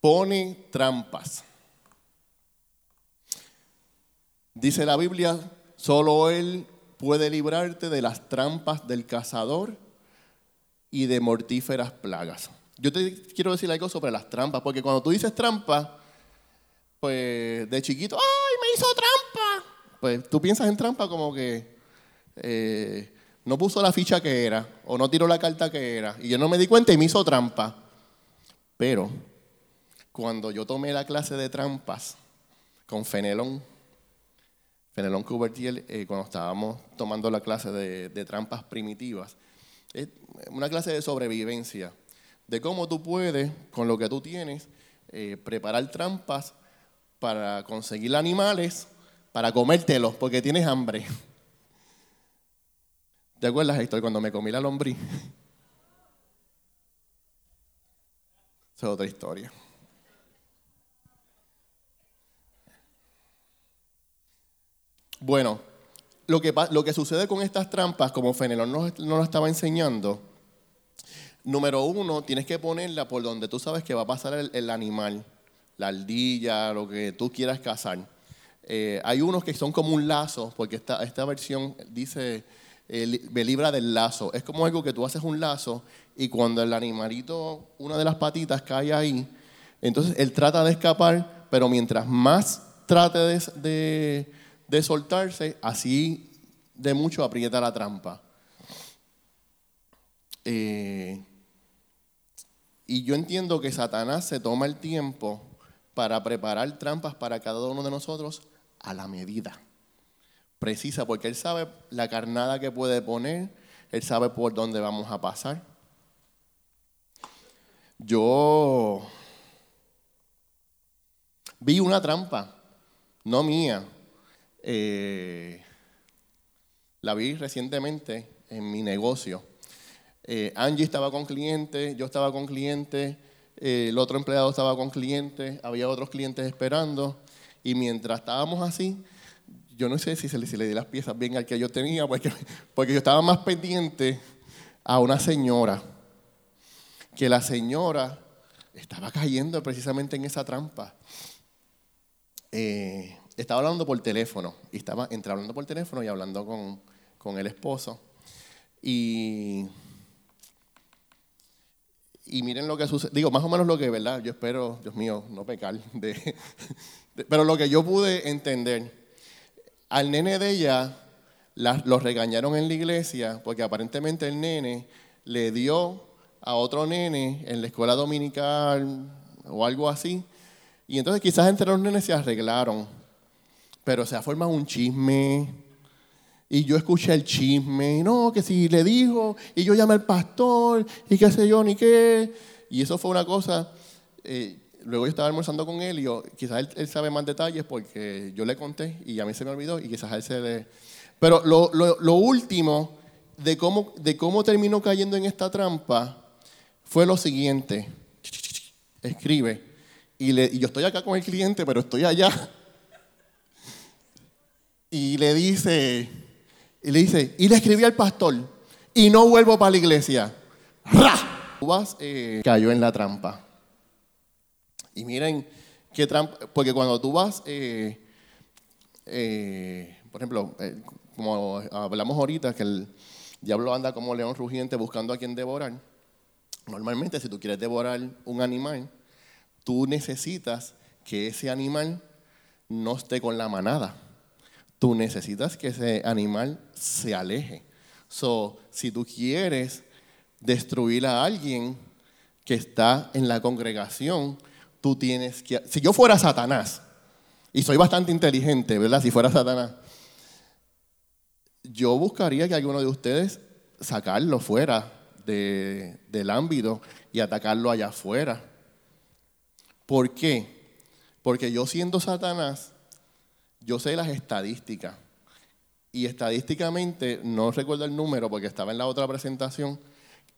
pone trampas. Dice la Biblia, solo Él puede librarte de las trampas del cazador y de mortíferas plagas. Yo te quiero decir algo sobre las trampas, porque cuando tú dices trampa, pues de chiquito, ¡ay, me hizo trampa! Pues tú piensas en trampa como que eh, no puso la ficha que era, o no tiró la carta que era, y yo no me di cuenta y me hizo trampa. Pero cuando yo tomé la clase de trampas con Fenelón, Fenelón Cubertiel, eh, cuando estábamos tomando la clase de, trampas primitivas, es una clase de sobrevivencia, de cómo tú puedes, con lo que tú tienes, eh, preparar trampas para conseguir animales, para comértelos, porque tienes hambre. ¿Te acuerdas, Héctor, cuando me comí la lombriz? Esa es otra historia. Bueno, lo que, lo que sucede con estas trampas, como Fenelón nos, lo estaba enseñando, número uno, tienes que ponerla por donde tú sabes que va a pasar el, animal, la ardilla, lo que tú quieras cazar. Eh, hay unos que son como un lazo, porque esta, esta versión dice, eh, me libra del lazo. Es como algo que tú haces un lazo y cuando el animalito, una de las patitas cae ahí, entonces él trata de escapar, pero mientras más trate de de soltarse, así de mucho aprieta la trampa. Eh, y yo entiendo que Satanás se toma el tiempo para preparar trampas para cada uno de nosotros a la medida precisa, porque él sabe la carnada que puede poner, él sabe por dónde vamos a pasar. Yo vi una trampa, no mía, eh, la vi recientemente en mi negocio. Eh, Angie estaba con clientes, yo estaba con clientes, eh, el otro empleado estaba con clientes, había otros clientes esperando. Y mientras estábamos así, yo no sé si se le, di las piezas bien al que yo tenía, porque, porque yo estaba más pendiente a una señora, que la señora estaba cayendo precisamente en esa trampa. Eh, estaba hablando por teléfono y estaba entre hablando por teléfono y hablando con, el esposo. Y, y miren lo que sucede. Digo, más o menos lo que, ¿verdad? Yo espero, Dios mío, no pecar. De, pero lo que yo pude entender, al nene de ella lo regañaron en la iglesia porque aparentemente el nene le dio a otro nene en la escuela dominical o algo así. Y entonces quizás entre los nenes se arreglaron pero se ha formado un chisme. Y yo escuché el chisme, no, que si le dijo, y yo llamé al pastor, y qué sé yo, ni qué. Y eso fue una cosa. Eh, luego yo estaba almorzando con él y yo, quizás él, sabe más detalles porque yo le conté y a mí se me olvidó y quizás él se le... Pero lo, lo, último de cómo, de cómo terminó cayendo en esta trampa fue lo siguiente. Escribe. Y, le, y yo estoy acá con el cliente, pero estoy allá y le dice, y le dice, y le escribí al pastor, y no vuelvo para la iglesia. ¡Ra! Eh, cayó en la trampa. Y miren qué trampa, porque cuando tú vas, eh, eh, por ejemplo, como hablamos ahorita, que el diablo anda como león rugiente buscando a quien devorar. Normalmente, si tú quieres devorar un animal, tú necesitas que ese animal no esté con la manada tú necesitas que ese animal se aleje. So, si tú quieres destruir a alguien que está en la congregación, tú tienes que... Si yo fuera Satanás, y soy bastante inteligente, ¿verdad? Si fuera Satanás, yo buscaría que alguno de ustedes sacarlo fuera del ámbito y atacarlo allá afuera. ¿Por qué? Porque yo siendo Satanás, yo sé las estadísticas. Y estadísticamente, no recuerdo el número porque estaba en la otra presentación,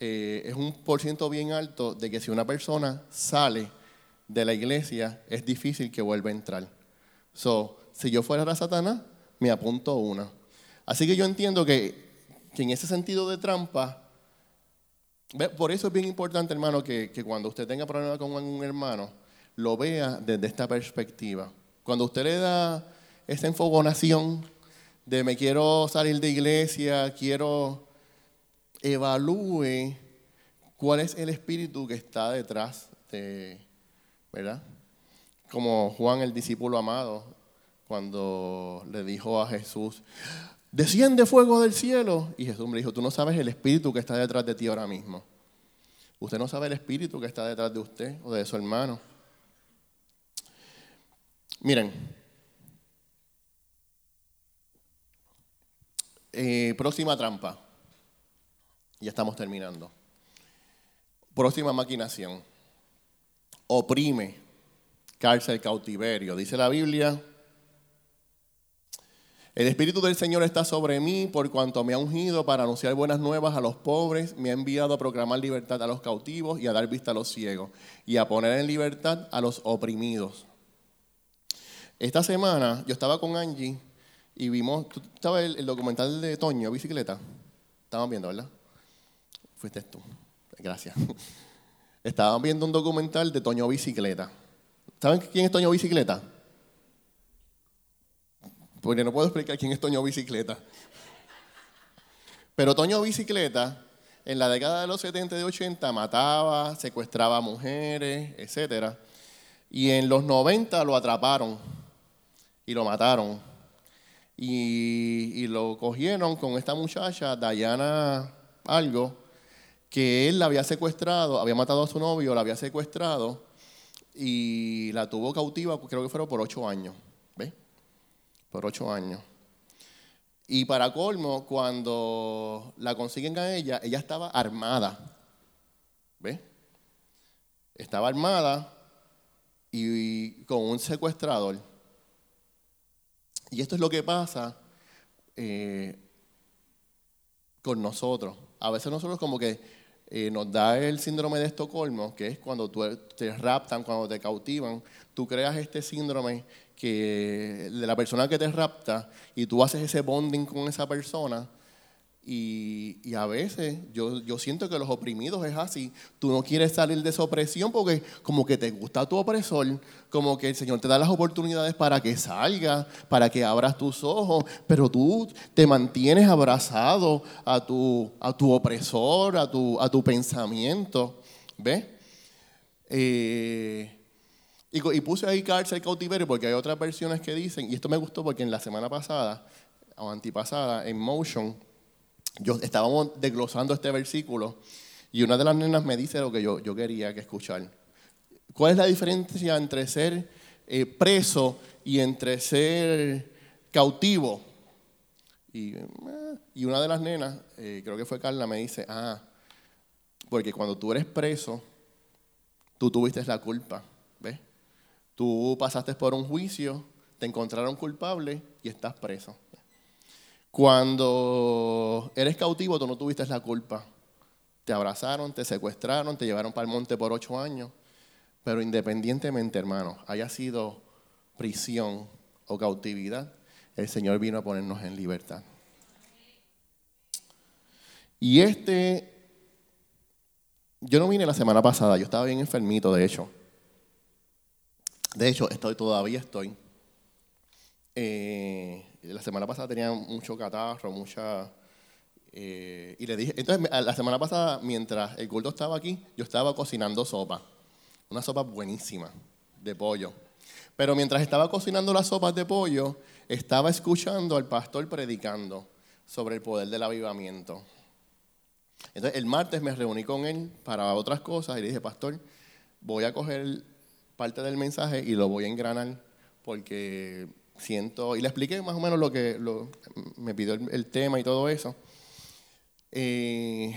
eh, es un por ciento bien alto de que si una persona sale de la iglesia, es difícil que vuelva a entrar. So, si yo fuera a Satanás, me apunto una. Así que yo entiendo que, en ese sentido de trampa, por eso es bien importante, hermano, que, que cuando usted tenga problemas con un hermano, lo vea desde esta perspectiva. Cuando usted le da esa enfogonación de me quiero salir de iglesia, quiero evalúe cuál es el espíritu que está detrás de, ¿verdad? Como Juan el discípulo amado, cuando le dijo a Jesús, desciende fuego del cielo. Y Jesús me dijo, tú no sabes el espíritu que está detrás de ti ahora mismo. Usted no sabe el espíritu que está detrás de usted o de su hermano. Miren, eh, próxima trampa. Ya estamos terminando. Próxima maquinación. Oprime, cárcel, cautiverio. Dice la Biblia, el Espíritu del Señor está sobre mí por cuanto me ha ungido para anunciar buenas nuevas a los pobres, me ha enviado a proclamar libertad a los cautivos y a dar vista a los ciegos y a poner en libertad a los oprimidos. Esta semana yo estaba con Angie y vimos, ¿tú estabas el, el documental de Toño, bicicleta? Estaban viendo, ¿verdad? Fuiste tú. Gracias. Estaban viendo un documental de Toño Bicicleta. ¿Saben quién es Toño Bicicleta? porque no puedo explicar quién es Toño Bicicleta. Pero Toño Bicicleta, en la década de los 70 y 80, mataba, secuestraba mujeres, etc. Y en los 90 lo atraparon y lo mataron. Y, lo cogieron con esta muchacha, Dayana Algo, que él la había secuestrado, había matado a su novio, la había secuestrado y la tuvo cautiva, creo que fueron por ocho años por ocho años. Y para colmo, cuando la consiguen a ella, ella estaba armada. ¿Ve? Estaba armada y, con un secuestrador. Y esto es lo que pasa eh, con nosotros. A veces nosotros como que eh, nos da el síndrome de Estocolmo, que es cuando te raptan, cuando te cautivan, tú creas este síndrome que de la persona que te rapta y tú haces ese bonding con esa persona. Y, a veces yo, yo, siento que los oprimidos es así. Tú no quieres salir de esa opresión porque como que te gusta tu opresor, como que el Señor te da las oportunidades para que salgas, para que abras tus ojos, pero tú te mantienes abrazado a tu, a tu opresor, a tu, a tu pensamiento. ¿Ves? Eh, y, puse ahí cárcel cautiverio porque hay otras versiones que dicen, y esto me gustó porque en la semana pasada, o antipasada, en Motion, yo estábamos desglosando este versículo y una de las nenas me dice lo que yo, yo quería que escuchar. ¿Cuál es la diferencia entre ser eh, preso y entre ser cautivo? Y, eh, una de las nenas, eh, creo que fue Carla, me dice, ah, porque cuando tú eres preso, tú tuviste la culpa. Tú pasaste por un juicio, te encontraron culpable y estás preso. Cuando eres cautivo, tú no tuviste la culpa. Te abrazaron, te secuestraron, te llevaron para el monte por ocho años. Pero independientemente, hermano, haya sido prisión o cautividad, el Señor vino a ponernos en libertad. Y este, yo no vine la semana pasada, yo estaba bien enfermito, de hecho. De hecho, estoy, todavía estoy. Eh, la semana pasada tenía mucho catarro, mucha... Eh, y le dije, entonces la semana pasada, mientras el culto estaba aquí, yo estaba cocinando sopa. Una sopa buenísima, de pollo. Pero mientras estaba cocinando las sopas de pollo, estaba escuchando al pastor predicando sobre el poder del avivamiento. Entonces el martes me reuní con él para otras cosas y le dije, pastor, voy a coger parte del mensaje y lo voy a engranar porque siento, y le expliqué más o menos lo que me pidió el, tema y todo eso. Eh,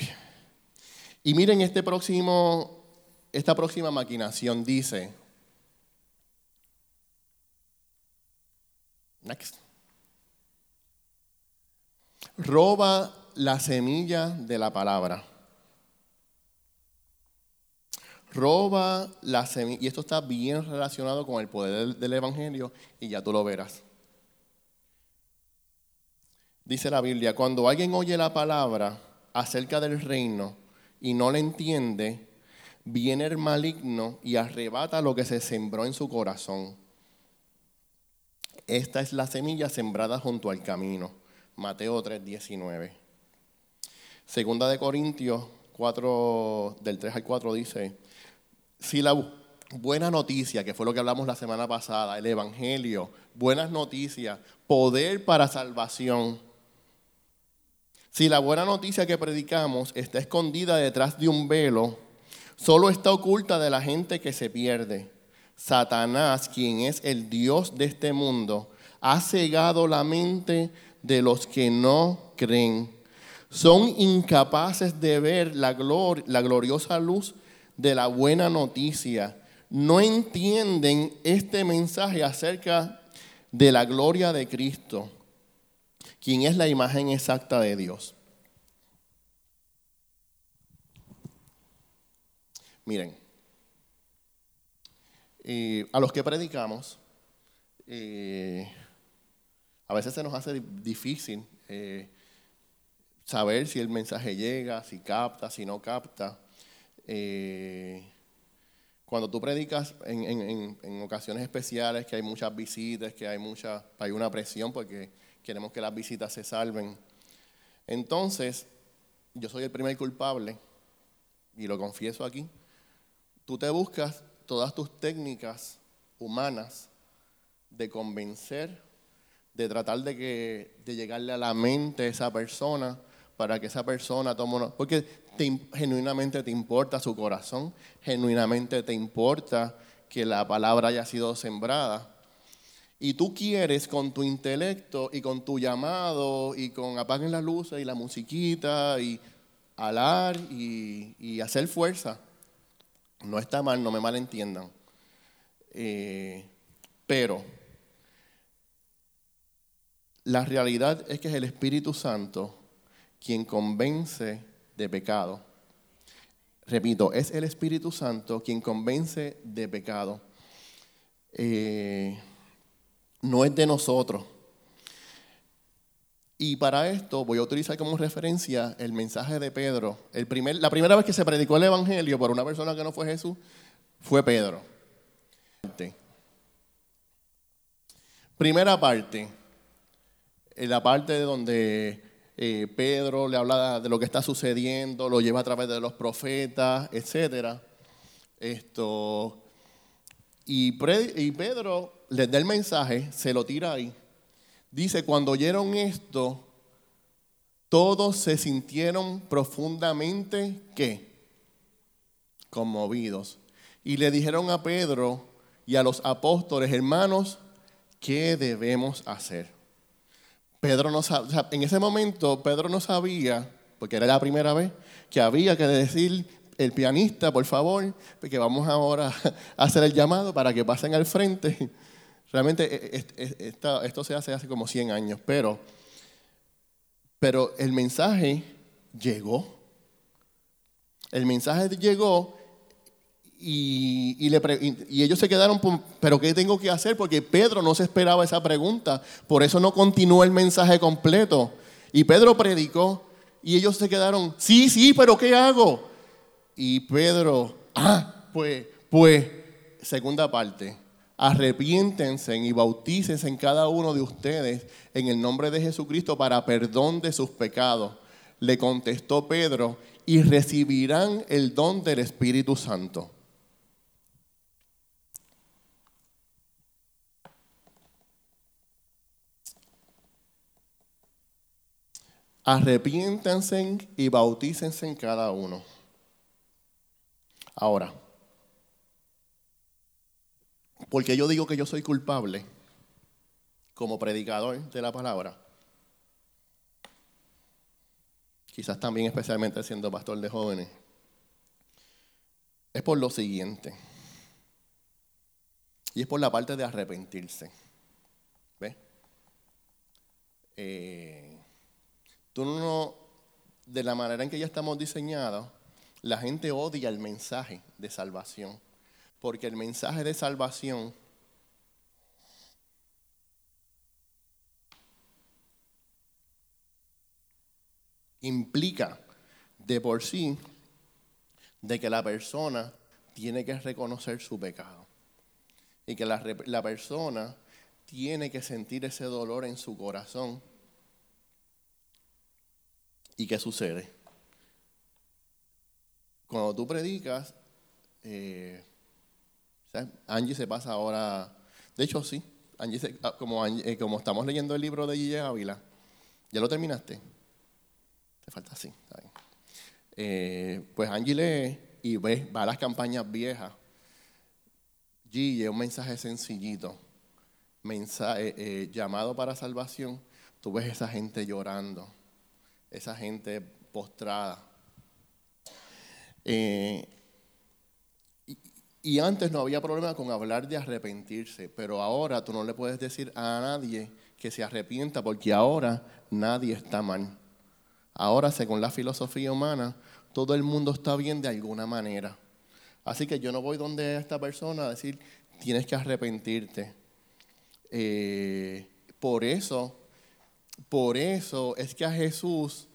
y miren este próximo, esta próxima maquinación dice, next, roba la semilla de la palabra roba la semilla. Y esto está bien relacionado con el poder del, Evangelio y ya tú lo verás. Dice la Biblia, cuando alguien oye la palabra acerca del reino y no la entiende, viene el maligno y arrebata lo que se sembró en su corazón. Esta es la semilla sembrada junto al camino. Mateo 3:19. Segunda de Corintios 4, del 3 al 4 dice, si la buena noticia, que fue lo que hablamos la semana pasada, el Evangelio, buenas noticias, poder para salvación, si la buena noticia que predicamos está escondida detrás de un velo, solo está oculta de la gente que se pierde. Satanás, quien es el Dios de este mundo, ha cegado la mente de los que no creen. Son incapaces de ver la, la gloriosa luz de la buena noticia. No entienden este mensaje acerca de la gloria de Cristo quien es la imagen exacta de Dios. Miren, a los que predicamos, eh, a veces se nos hace difícil eh, saber si el mensaje llega, si capta, si no capta. Eh, cuando tú predicas en, en, ocasiones especiales, que hay muchas visitas, que hay, mucha, hay una presión, porque queremos que las visitas se salven. Entonces, yo soy el primer culpable, y lo confieso aquí, tú te buscas todas tus técnicas humanas de convencer, de tratar de, que, de llegarle a la mente a esa persona para que esa persona tome una... Porque genuinamente te importa su corazón, genuinamente te importa que la palabra haya sido sembrada. Y tú quieres con tu intelecto y con tu llamado y con apaguen las luces y la musiquita y alar y, hacer fuerza. No está mal, no me malentiendan. Eh, pero la realidad es que es el Espíritu Santo quien convence de pecado. Repito, es el Espíritu Santo quien convence de pecado. Eh, no es de nosotros. Y para esto voy a utilizar como referencia el mensaje de Pedro. El primer, la primera vez que se predicó el Evangelio por una persona que no fue Jesús fue Pedro. Primera parte, la parte de donde eh, Pedro le habla de lo que está sucediendo, lo lleva a través de los profetas, etc. Esto, y, y Pedro les da el mensaje, se lo tira ahí. Dice, cuando oyeron esto, todos se sintieron profundamente, ¿qué? Conmovidos. Y le dijeron a Pedro y a los apóstoles, hermanos, ¿qué debemos hacer? Pedro no sabía, en ese momento Pedro no sabía, porque era la primera vez, que había que decir el pianista, por favor, porque vamos ahora a hacer el llamado para que pasen al frente. Realmente e, e, esto se hace hace como 100 años, pero, pero el mensaje llegó. El mensaje llegó y, ellos se quedaron, pero ¿qué tengo que hacer? Porque Pedro no se esperaba esa pregunta, por eso no continuó el mensaje completo. Y Pedro predicó y ellos se quedaron, sí, sí, pero ¿qué hago? Y Pedro, ah, pues, pues, segunda parte, arrepiéntense y bautícense en cada uno de ustedes en el nombre de Jesucristo para perdón de sus pecados. Le contestó Pedro, y recibirán el don del Espíritu Santo. Arrepiéntanse y bautícense en cada uno. Ahora, porque yo digo que yo soy culpable como predicador de la palabra. Quizás también especialmente siendo pastor de jóvenes. Es por lo siguiente. Y es por la parte de arrepentirse. ¿Ves? Eh, tú no, de la manera en que ya estamos diseñados, la gente odia el mensaje de salvación porque el mensaje de salvación implica de por sí de que la persona tiene que reconocer su pecado y que la, la persona tiene que sentir ese dolor en su corazón. ¿Y qué sucede? Cuando tú predicas, eh, Angie se pasa ahora, de hecho sí, Angie ah, como, eh, como estamos leyendo el libro de Gille Ávila, ¿ya lo terminaste? Te falta así. Eh, pues Angie lee y ve, va a las campañas viejas. Gille, un mensaje sencillito mensaje, llamado para salvación, tú ves esa gente llorando, esa gente postrada. Eh, y, antes no había problema con hablar de arrepentirse, pero ahora tú no le puedes decir a nadie que se arrepienta porque ahora nadie está mal. Ahora, según la filosofía humana, todo el mundo está bien de alguna manera. Así que yo no voy donde esta persona a decir, tienes que arrepentirte. Eh, por eso, por eso es que a Jesús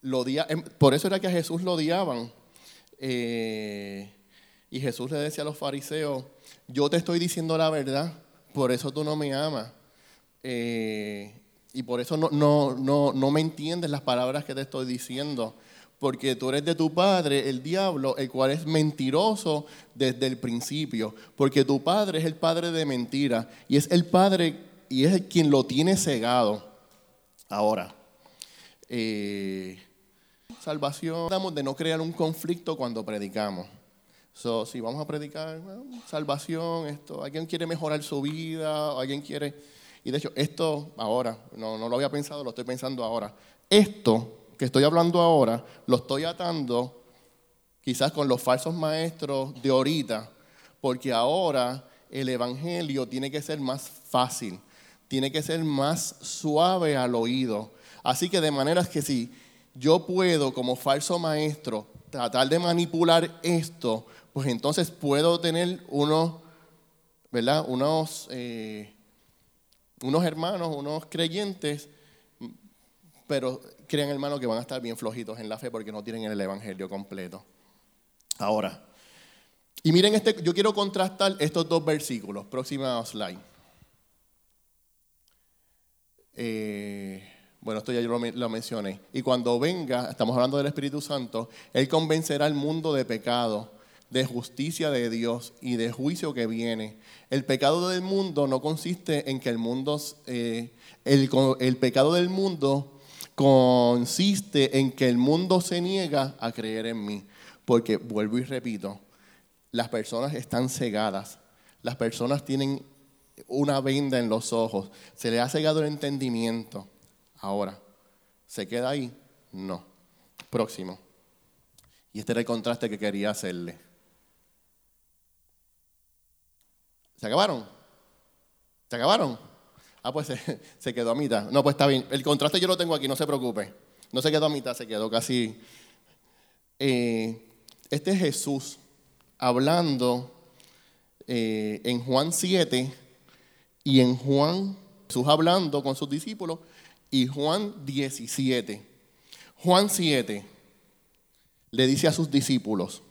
lo em, por eso era que a Jesús lo odiaban. Eh, y Jesús le decía a los fariseos, yo te estoy diciendo la verdad, por eso tú no me amas. Eh, y por eso no, no, no, no me entiendes las palabras que te estoy diciendo porque tú eres de tu padre, el diablo, el cual es mentiroso desde el principio, porque tu padre es el padre de mentira y es el padre y es quien lo tiene cegado. Ahora, eh, salvación, damos de no crear un conflicto cuando predicamos. So, si vamos a predicar salvación, esto, alguien quiere mejorar su vida, alguien quiere, y de hecho esto ahora, no, no lo había pensado, lo estoy pensando ahora. Esto que estoy hablando ahora, lo estoy atando quizás con los falsos maestros de ahorita, porque ahora el Evangelio tiene que ser más fácil, tiene que ser más suave al oído. Así que de manera que si yo puedo como falso maestro tratar de manipular esto, pues entonces puedo tener unos, ¿verdad? Unos, eh, unos hermanos, unos creyentes, pero crean, hermano, que van a estar bien flojitos en la fe porque no tienen el Evangelio completo. Ahora, y miren, este, yo quiero contrastar estos dos versículos. Próxima slide. Eh, bueno, esto ya yo lo, lo, mencioné. Y cuando venga, estamos hablando del Espíritu Santo, Él convencerá al mundo de pecado, de justicia de Dios y de juicio que viene. El pecado del mundo no consiste en que el mundo, eh, el, el pecado del mundo consiste en que el mundo se niega a creer en mí. Porque, vuelvo y repito, las personas están cegadas, las personas tienen una venda en los ojos, se les ha cegado el entendimiento. Ahora, ¿se queda ahí? No. Próximo. Y este era el contraste que quería hacerle. ¿Se acabaron? ¿Se acabaron? Ah, pues se, quedó a mitad. No, pues está bien. El contraste yo lo tengo aquí, no se preocupe. No se quedó a mitad, se quedó casi. Eh, este es Jesús hablando eh, en Juan 7 y en Juan, Jesús hablando con sus discípulos y Juan 17. Juan 7 le dice a sus discípulos,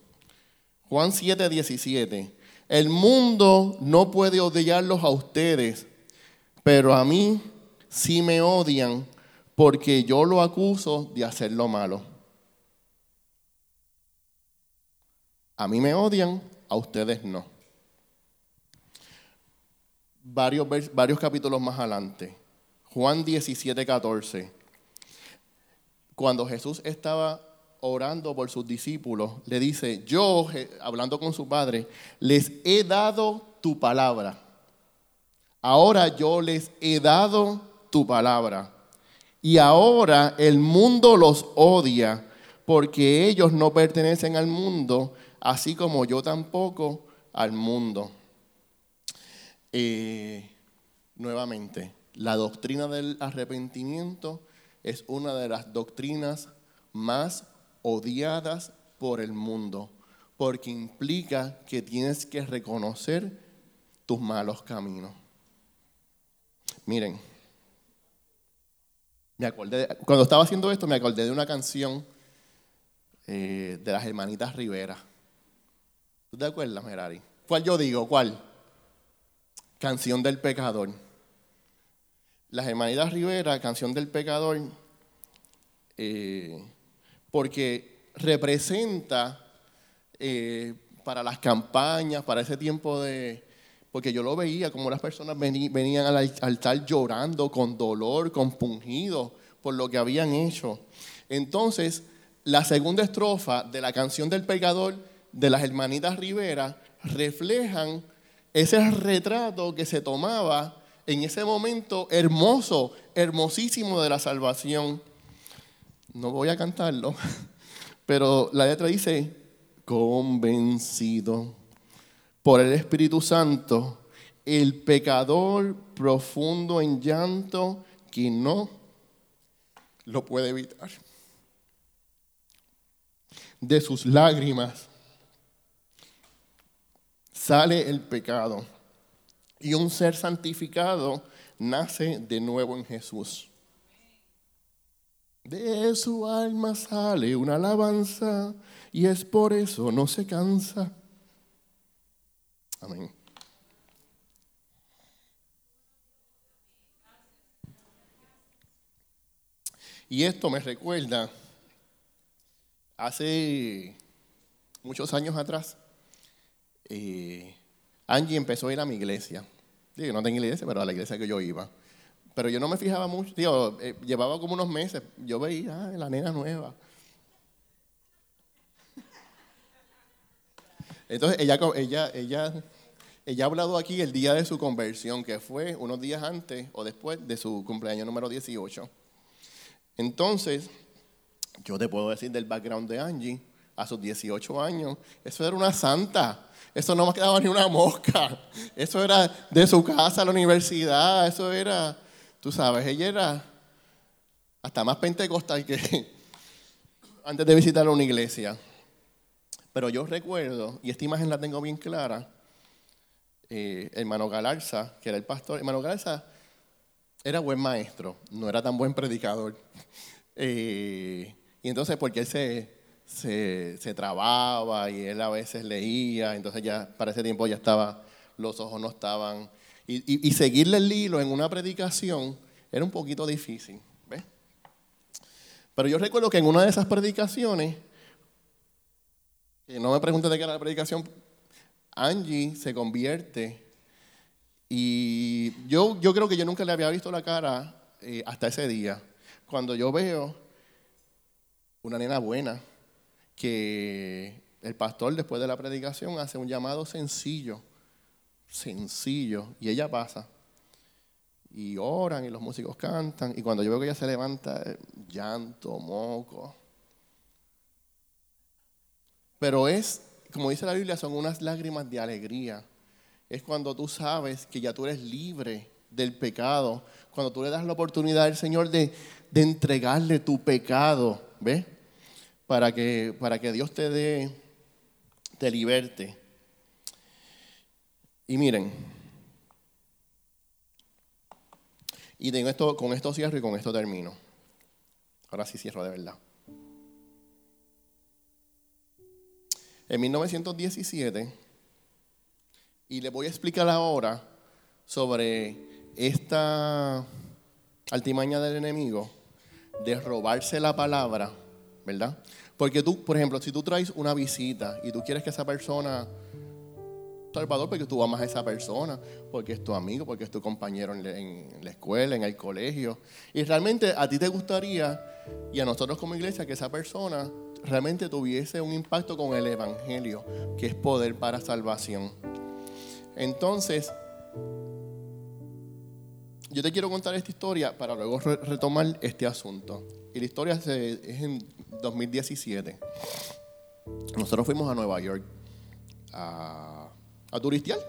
Juan 7, 17, el mundo no puede odiarlos a ustedes pero a mí sí me odian porque yo lo acuso de hacer lo malo. A mí me odian, a ustedes no. Varios, capítulos más adelante, Juan 17, 14. Cuando Jesús estaba orando por sus discípulos, le dice, yo, hablando con su padre, les he dado tu palabra ahora yo les he dado tu palabra. Y ahora el mundo los odia porque ellos no pertenecen al mundo, así como yo tampoco al mundo. Eh, nuevamente, la doctrina del arrepentimiento es una de las doctrinas más odiadas por el mundo, porque implica que tienes que reconocer tus malos caminos. Miren, me acordé, cuando estaba haciendo esto, me acordé de una canción eh, de las hermanitas Rivera. ¿Tú te acuerdas, Merari? ¿Cuál yo digo? ¿Cuál? Canción del pecador. Las hermanitas Rivera, Canción del pecador, eh, porque representa eh, para las campañas, para ese tiempo de... Porque yo lo veía como las personas venían al altar llorando con dolor, compungido por lo que habían hecho. Entonces, la segunda estrofa de la canción del pecador de las hermanitas Rivera reflejan ese retrato que se tomaba en ese momento hermoso, hermosísimo de la salvación. No voy a cantarlo, pero la letra dice, convencido por el Espíritu Santo, el pecador profundo en llanto que no lo puede evitar. De sus lágrimas sale el pecado y un ser santificado nace de nuevo en Jesús. De su alma sale una alabanza y es por eso no se cansa. Amén. Y esto me recuerda hace muchos años atrás, eh, Angie empezó a ir a mi iglesia. Digo, no tengo iglesia, pero a la iglesia que yo iba. Pero yo no me fijaba mucho, eh, llevaba como unos meses, yo veía, ah, la nena nueva. Entonces ella, ella, ella, ella ha hablado aquí el día de su conversión, que fue unos días antes o después de su cumpleaños número 18. Entonces, yo te puedo decir del background de Angie, a sus 18 años, eso era una santa. Eso no me quedaba ni una mosca. Eso era de su casa a la universidad. Eso era, tú sabes, ella era hasta más pentecostal que antes de visitar una iglesia. Pero yo recuerdo, y esta imagen la tengo bien clara, eh, hermano Galarza, que era el pastor, hermano Galarza era buen maestro, no era tan buen predicador. Eh, y entonces, porque él se, se, se trababa y él a veces leía, entonces ya para ese tiempo ya estaba, los ojos no estaban. Y, y, seguirle el hilo en una predicación era un poquito difícil. ¿ves? Pero yo recuerdo que en una de esas predicaciones, que no me preguntes de qué era la predicación, Angie se convierte y yo, yo creo que yo nunca le había visto la cara eh, hasta ese día. Cuando yo veo una nena buena, que el pastor después de la predicación hace un llamado sencillo, sencillo, y ella pasa. Y oran y los músicos cantan, y cuando yo veo que ella se levanta, llanto, moco. Pero es, como dice la Biblia, son unas lágrimas de alegría. Es cuando tú sabes que ya tú eres libre del pecado, cuando tú le das la oportunidad al Señor de, de entregarle tu pecado, ¿ves? Para que, para que Dios te dé, te liberte. Y miren, y esto, con esto cierro y con esto termino. Ahora sí cierro de verdad. En 1917, y le voy a explicar ahora sobre esta altimaña del enemigo de robarse la palabra ¿verdad? Porque tú, por ejemplo, si tú traes una visita y tú quieres que esa persona, Salvador, porque tú amas a esa persona, porque es tu amigo, porque es tu compañero en la escuela, en el colegio, y realmente a ti te gustaría, y a nosotros como iglesia, que esa persona realmente tuviese un impacto con el Evangelio, que es poder para salvación. Entonces, yo te quiero contar esta historia para luego retomar este asunto. Y la historia es en 2017. Nosotros fuimos a Nueva York a, a turistear.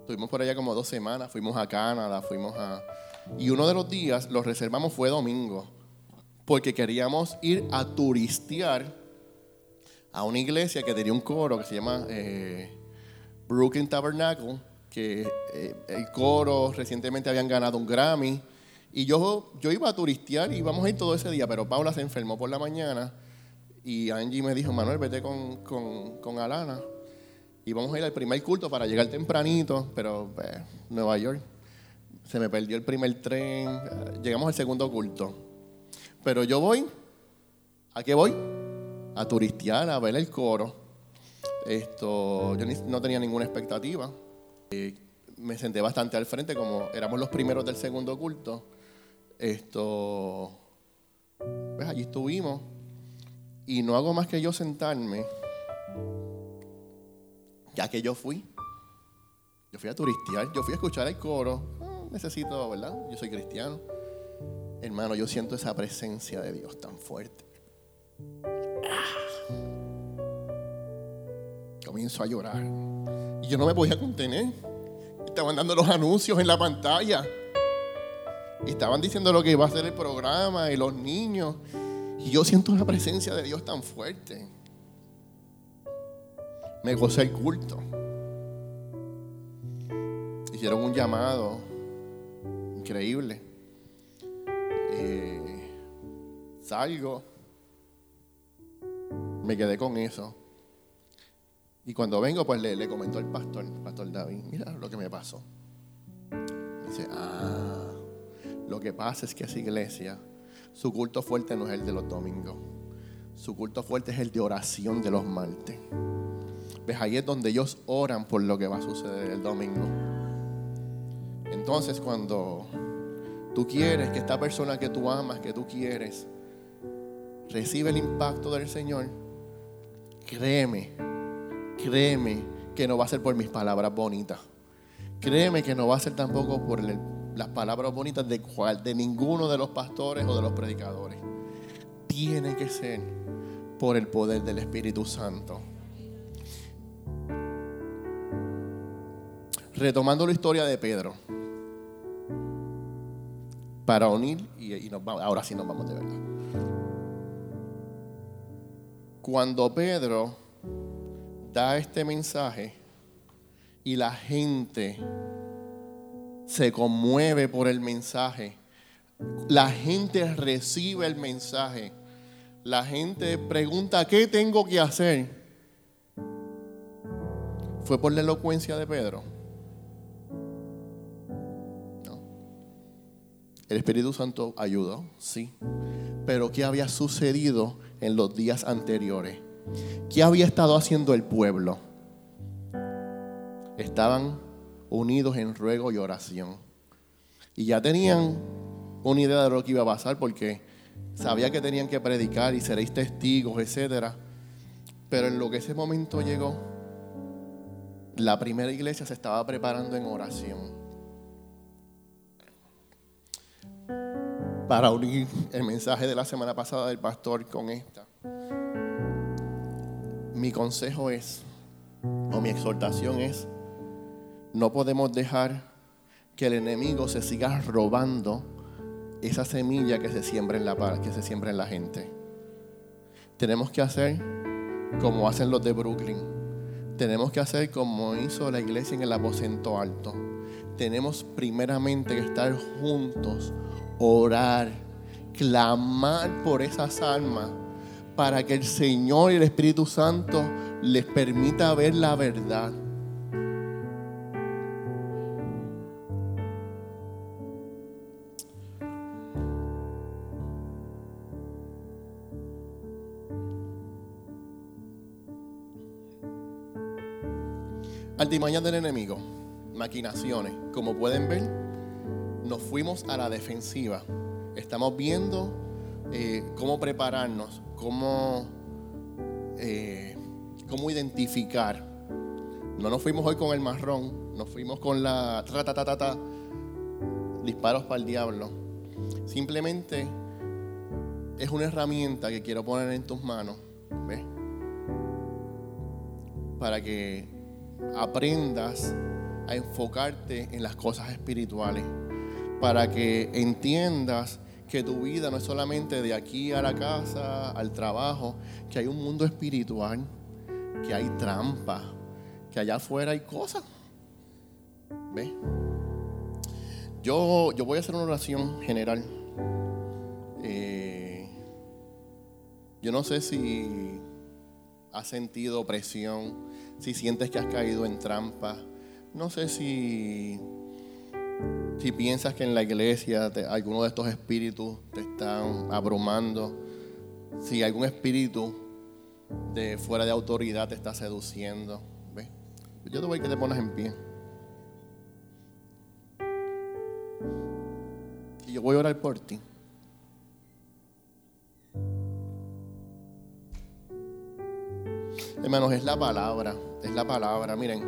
Estuvimos por allá como dos semanas, fuimos a Canadá, fuimos a... Y uno de los días los reservamos fue domingo, porque queríamos ir a turistear a una iglesia que tenía un coro que se llama eh, Brooklyn Tabernacle, que eh, el coro recientemente habían ganado un Grammy Y yo, yo iba a turistear y íbamos a ir todo ese día, pero Paula se enfermó por la mañana y Angie me dijo, Manuel, vete con, con, con Alana y vamos a ir al primer culto para llegar tempranito, pero pues, Nueva York. Se me perdió el primer tren, llegamos al segundo culto. Pero yo voy, ¿a qué voy? A turistear, a ver el coro. Esto, yo no tenía ninguna expectativa. Eh, me senté bastante al frente, como éramos los primeros del segundo culto. Esto, pues allí estuvimos. Y no hago más que yo sentarme, ya que yo fui. Yo fui a turistear, yo fui a escuchar el coro. Ah, necesito, ¿verdad? Yo soy cristiano. Hermano, yo siento esa presencia de Dios tan fuerte. Ah. Comienzo a llorar. Y yo no me podía contener. Estaban dando los anuncios en la pantalla. Estaban diciendo lo que iba a ser el programa y los niños. Y yo siento una presencia de Dios tan fuerte. Me gocé el culto. Hicieron un llamado increíble. Eh, salgo. Me quedé con eso. Y cuando vengo, pues le, comentó el pastor, pastor David, mira lo que me pasó. dice, ah, lo que pasa es que esa iglesia, su culto fuerte no es el de los domingos. Su culto fuerte es el de oración de los martes. ¿Ves? Ahí es donde ellos oran por lo que va a suceder el domingo. Entonces, cuando tú quieres que esta persona que tú amas, que tú quieres, recibe el impacto del Señor, créeme, créeme que no va a ser por mis palabras bonitas. Créeme que no va a ser tampoco por las palabras bonitas de, cual, de ninguno de los pastores o de los predicadores. Tiene que ser por el poder del Espíritu Santo. Retomando la historia de Pedro, para unir, y, ahora sí nos vamos de verdad. Cuando Pedro da este mensaje y la gente se conmueve por el mensaje. La gente recibe el mensaje. La gente pregunta, ¿qué tengo que hacer? ¿Fue por la elocuencia de Pedro? No. El Espíritu Santo ayudó, sí. Pero ¿qué había sucedido en los días anteriores? ¿Qué había estado haciendo el pueblo? Estaban unidos en ruego y oración. Y ya tenían una idea de lo que iba a pasar porque sabía que tenían que predicar y seréis testigos, etc. Pero en lo que ese momento llegó, la primera iglesia se estaba preparando en oración. Para unir el mensaje de la semana pasada del pastor con esta. Mi consejo es, o mi exhortación es, no podemos dejar que el enemigo se siga robando esa semilla que se siembra en la, que se siembra en la gente. Tenemos que hacer como hacen los de Brooklyn. Tenemos que hacer como hizo la iglesia en el aposento alto. Tenemos primeramente que estar juntos, orar, clamar por esas almas para que el Señor y el Espíritu Santo les permita ver la verdad Altimañas del enemigo, maquinaciones. Como pueden ver, nos fuimos a la defensiva. Estamos viendo eh, cómo prepararnos, cómo, eh, cómo identificar. No nos fuimos hoy con el marrón, nos fuimos con la ta, disparos para el diablo. Simplemente es una herramienta que quiero poner en tus manos, ¿ves? Para que aprendas a enfocarte en las cosas espirituales, para que entiendas que tu vida no es solamente de aquí a la casa, al trabajo, que hay un mundo espiritual, que hay trampa, que allá afuera hay cosas. ¿Ves? Yo, yo voy a hacer una oración general. Eh, yo no sé si has sentido presión, si sientes que has caído en trampa. No sé si, si piensas que en la iglesia alguno de estos espíritus te están abrumando, si algún espíritu de fuera de autoridad te está seduciendo. Yo te voy a que te pones en pie. Y yo voy a orar por ti. Hermanos, es la palabra, es la palabra. Miren,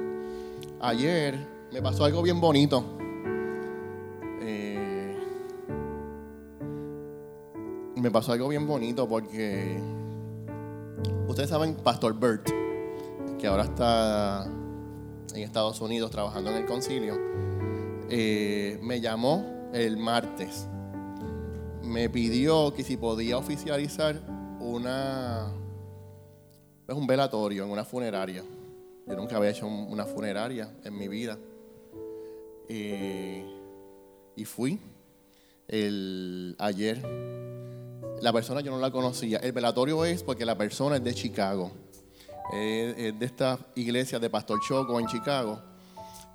ayer me pasó algo bien bonito. Me pasó algo bien bonito porque ustedes saben, Pastor Bert, que ahora está en Estados Unidos trabajando en el concilio, eh, me llamó el martes. Me pidió que si podía oficializar una es un velatorio en una funeraria. Yo nunca había hecho una funeraria en mi vida. Eh, y fui el, ayer. La persona yo no la conocía. El velatorio es porque la persona es de Chicago. Es, de esta iglesia de Pastor Choco en Chicago.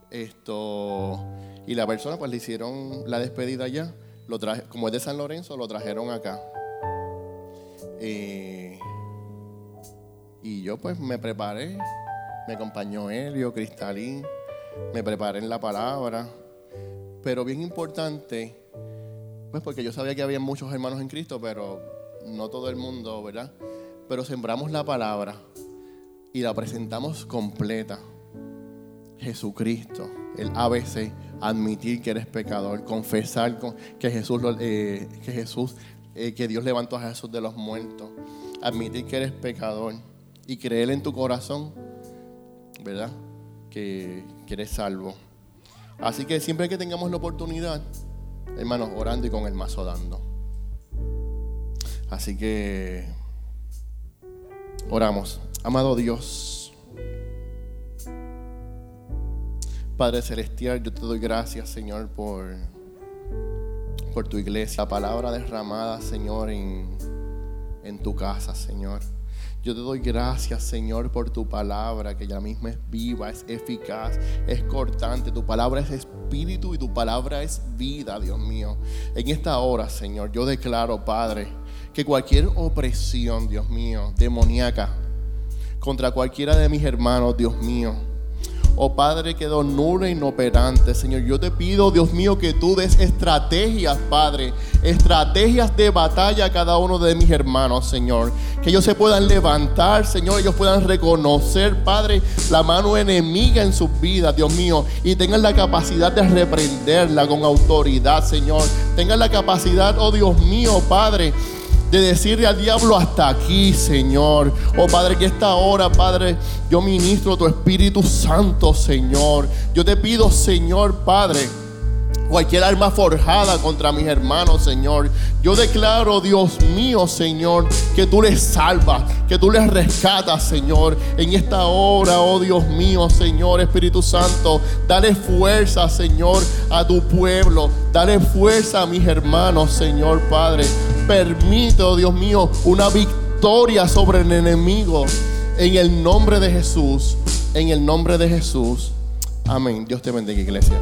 Esto, y la persona pues le hicieron la despedida allá. Como es de San Lorenzo, lo trajeron acá. Eh, y yo pues me preparé, me acompañó Helio, Cristalín, me preparé en la palabra. Pero bien importante, pues porque yo sabía que había muchos hermanos en Cristo, pero no todo el mundo, ¿verdad? Pero sembramos la palabra y la presentamos completa. Jesucristo, el ABC, admitir que eres pecador, confesar que Jesús, eh, que, Jesús eh, que Dios levantó a Jesús de los muertos, admitir que eres pecador y creer en tu corazón, ¿verdad? Que, que eres salvo. Así que siempre que tengamos la oportunidad, hermanos, orando y con el mazo dando. Así que oramos. Amado Dios. Padre Celestial, yo te doy gracias, Señor, por, por tu iglesia. La palabra derramada, Señor, en, en tu casa, Señor. Yo te doy gracias, Señor, por tu palabra, que ya misma es viva, es eficaz, es cortante. Tu palabra es espíritu y tu palabra es vida, Dios mío. En esta hora, Señor, yo declaro, Padre, que cualquier opresión, Dios mío, demoníaca, contra cualquiera de mis hermanos, Dios mío, Oh Padre, quedó nula e inoperante. Señor, yo te pido, Dios mío, que tú des estrategias, Padre. Estrategias de batalla a cada uno de mis hermanos, Señor. Que ellos se puedan levantar, Señor. Ellos puedan reconocer, Padre, la mano enemiga en sus vidas, Dios mío. Y tengan la capacidad de reprenderla con autoridad, Señor. Tengan la capacidad, oh Dios mío, Padre de decirle al diablo hasta aquí, Señor. Oh Padre, que esta hora, Padre, yo ministro tu Espíritu Santo, Señor. Yo te pido, Señor, Padre cualquier arma forjada contra mis hermanos, Señor. Yo declaro, Dios mío, Señor, que tú les salvas, que tú les rescatas, Señor. En esta hora, oh Dios mío, Señor, Espíritu Santo, dale fuerza, Señor, a tu pueblo. Dale fuerza a mis hermanos, Señor Padre. Permite, oh Dios mío, una victoria sobre el enemigo. En el nombre de Jesús. En el nombre de Jesús. Amén. Dios te bendiga, iglesia.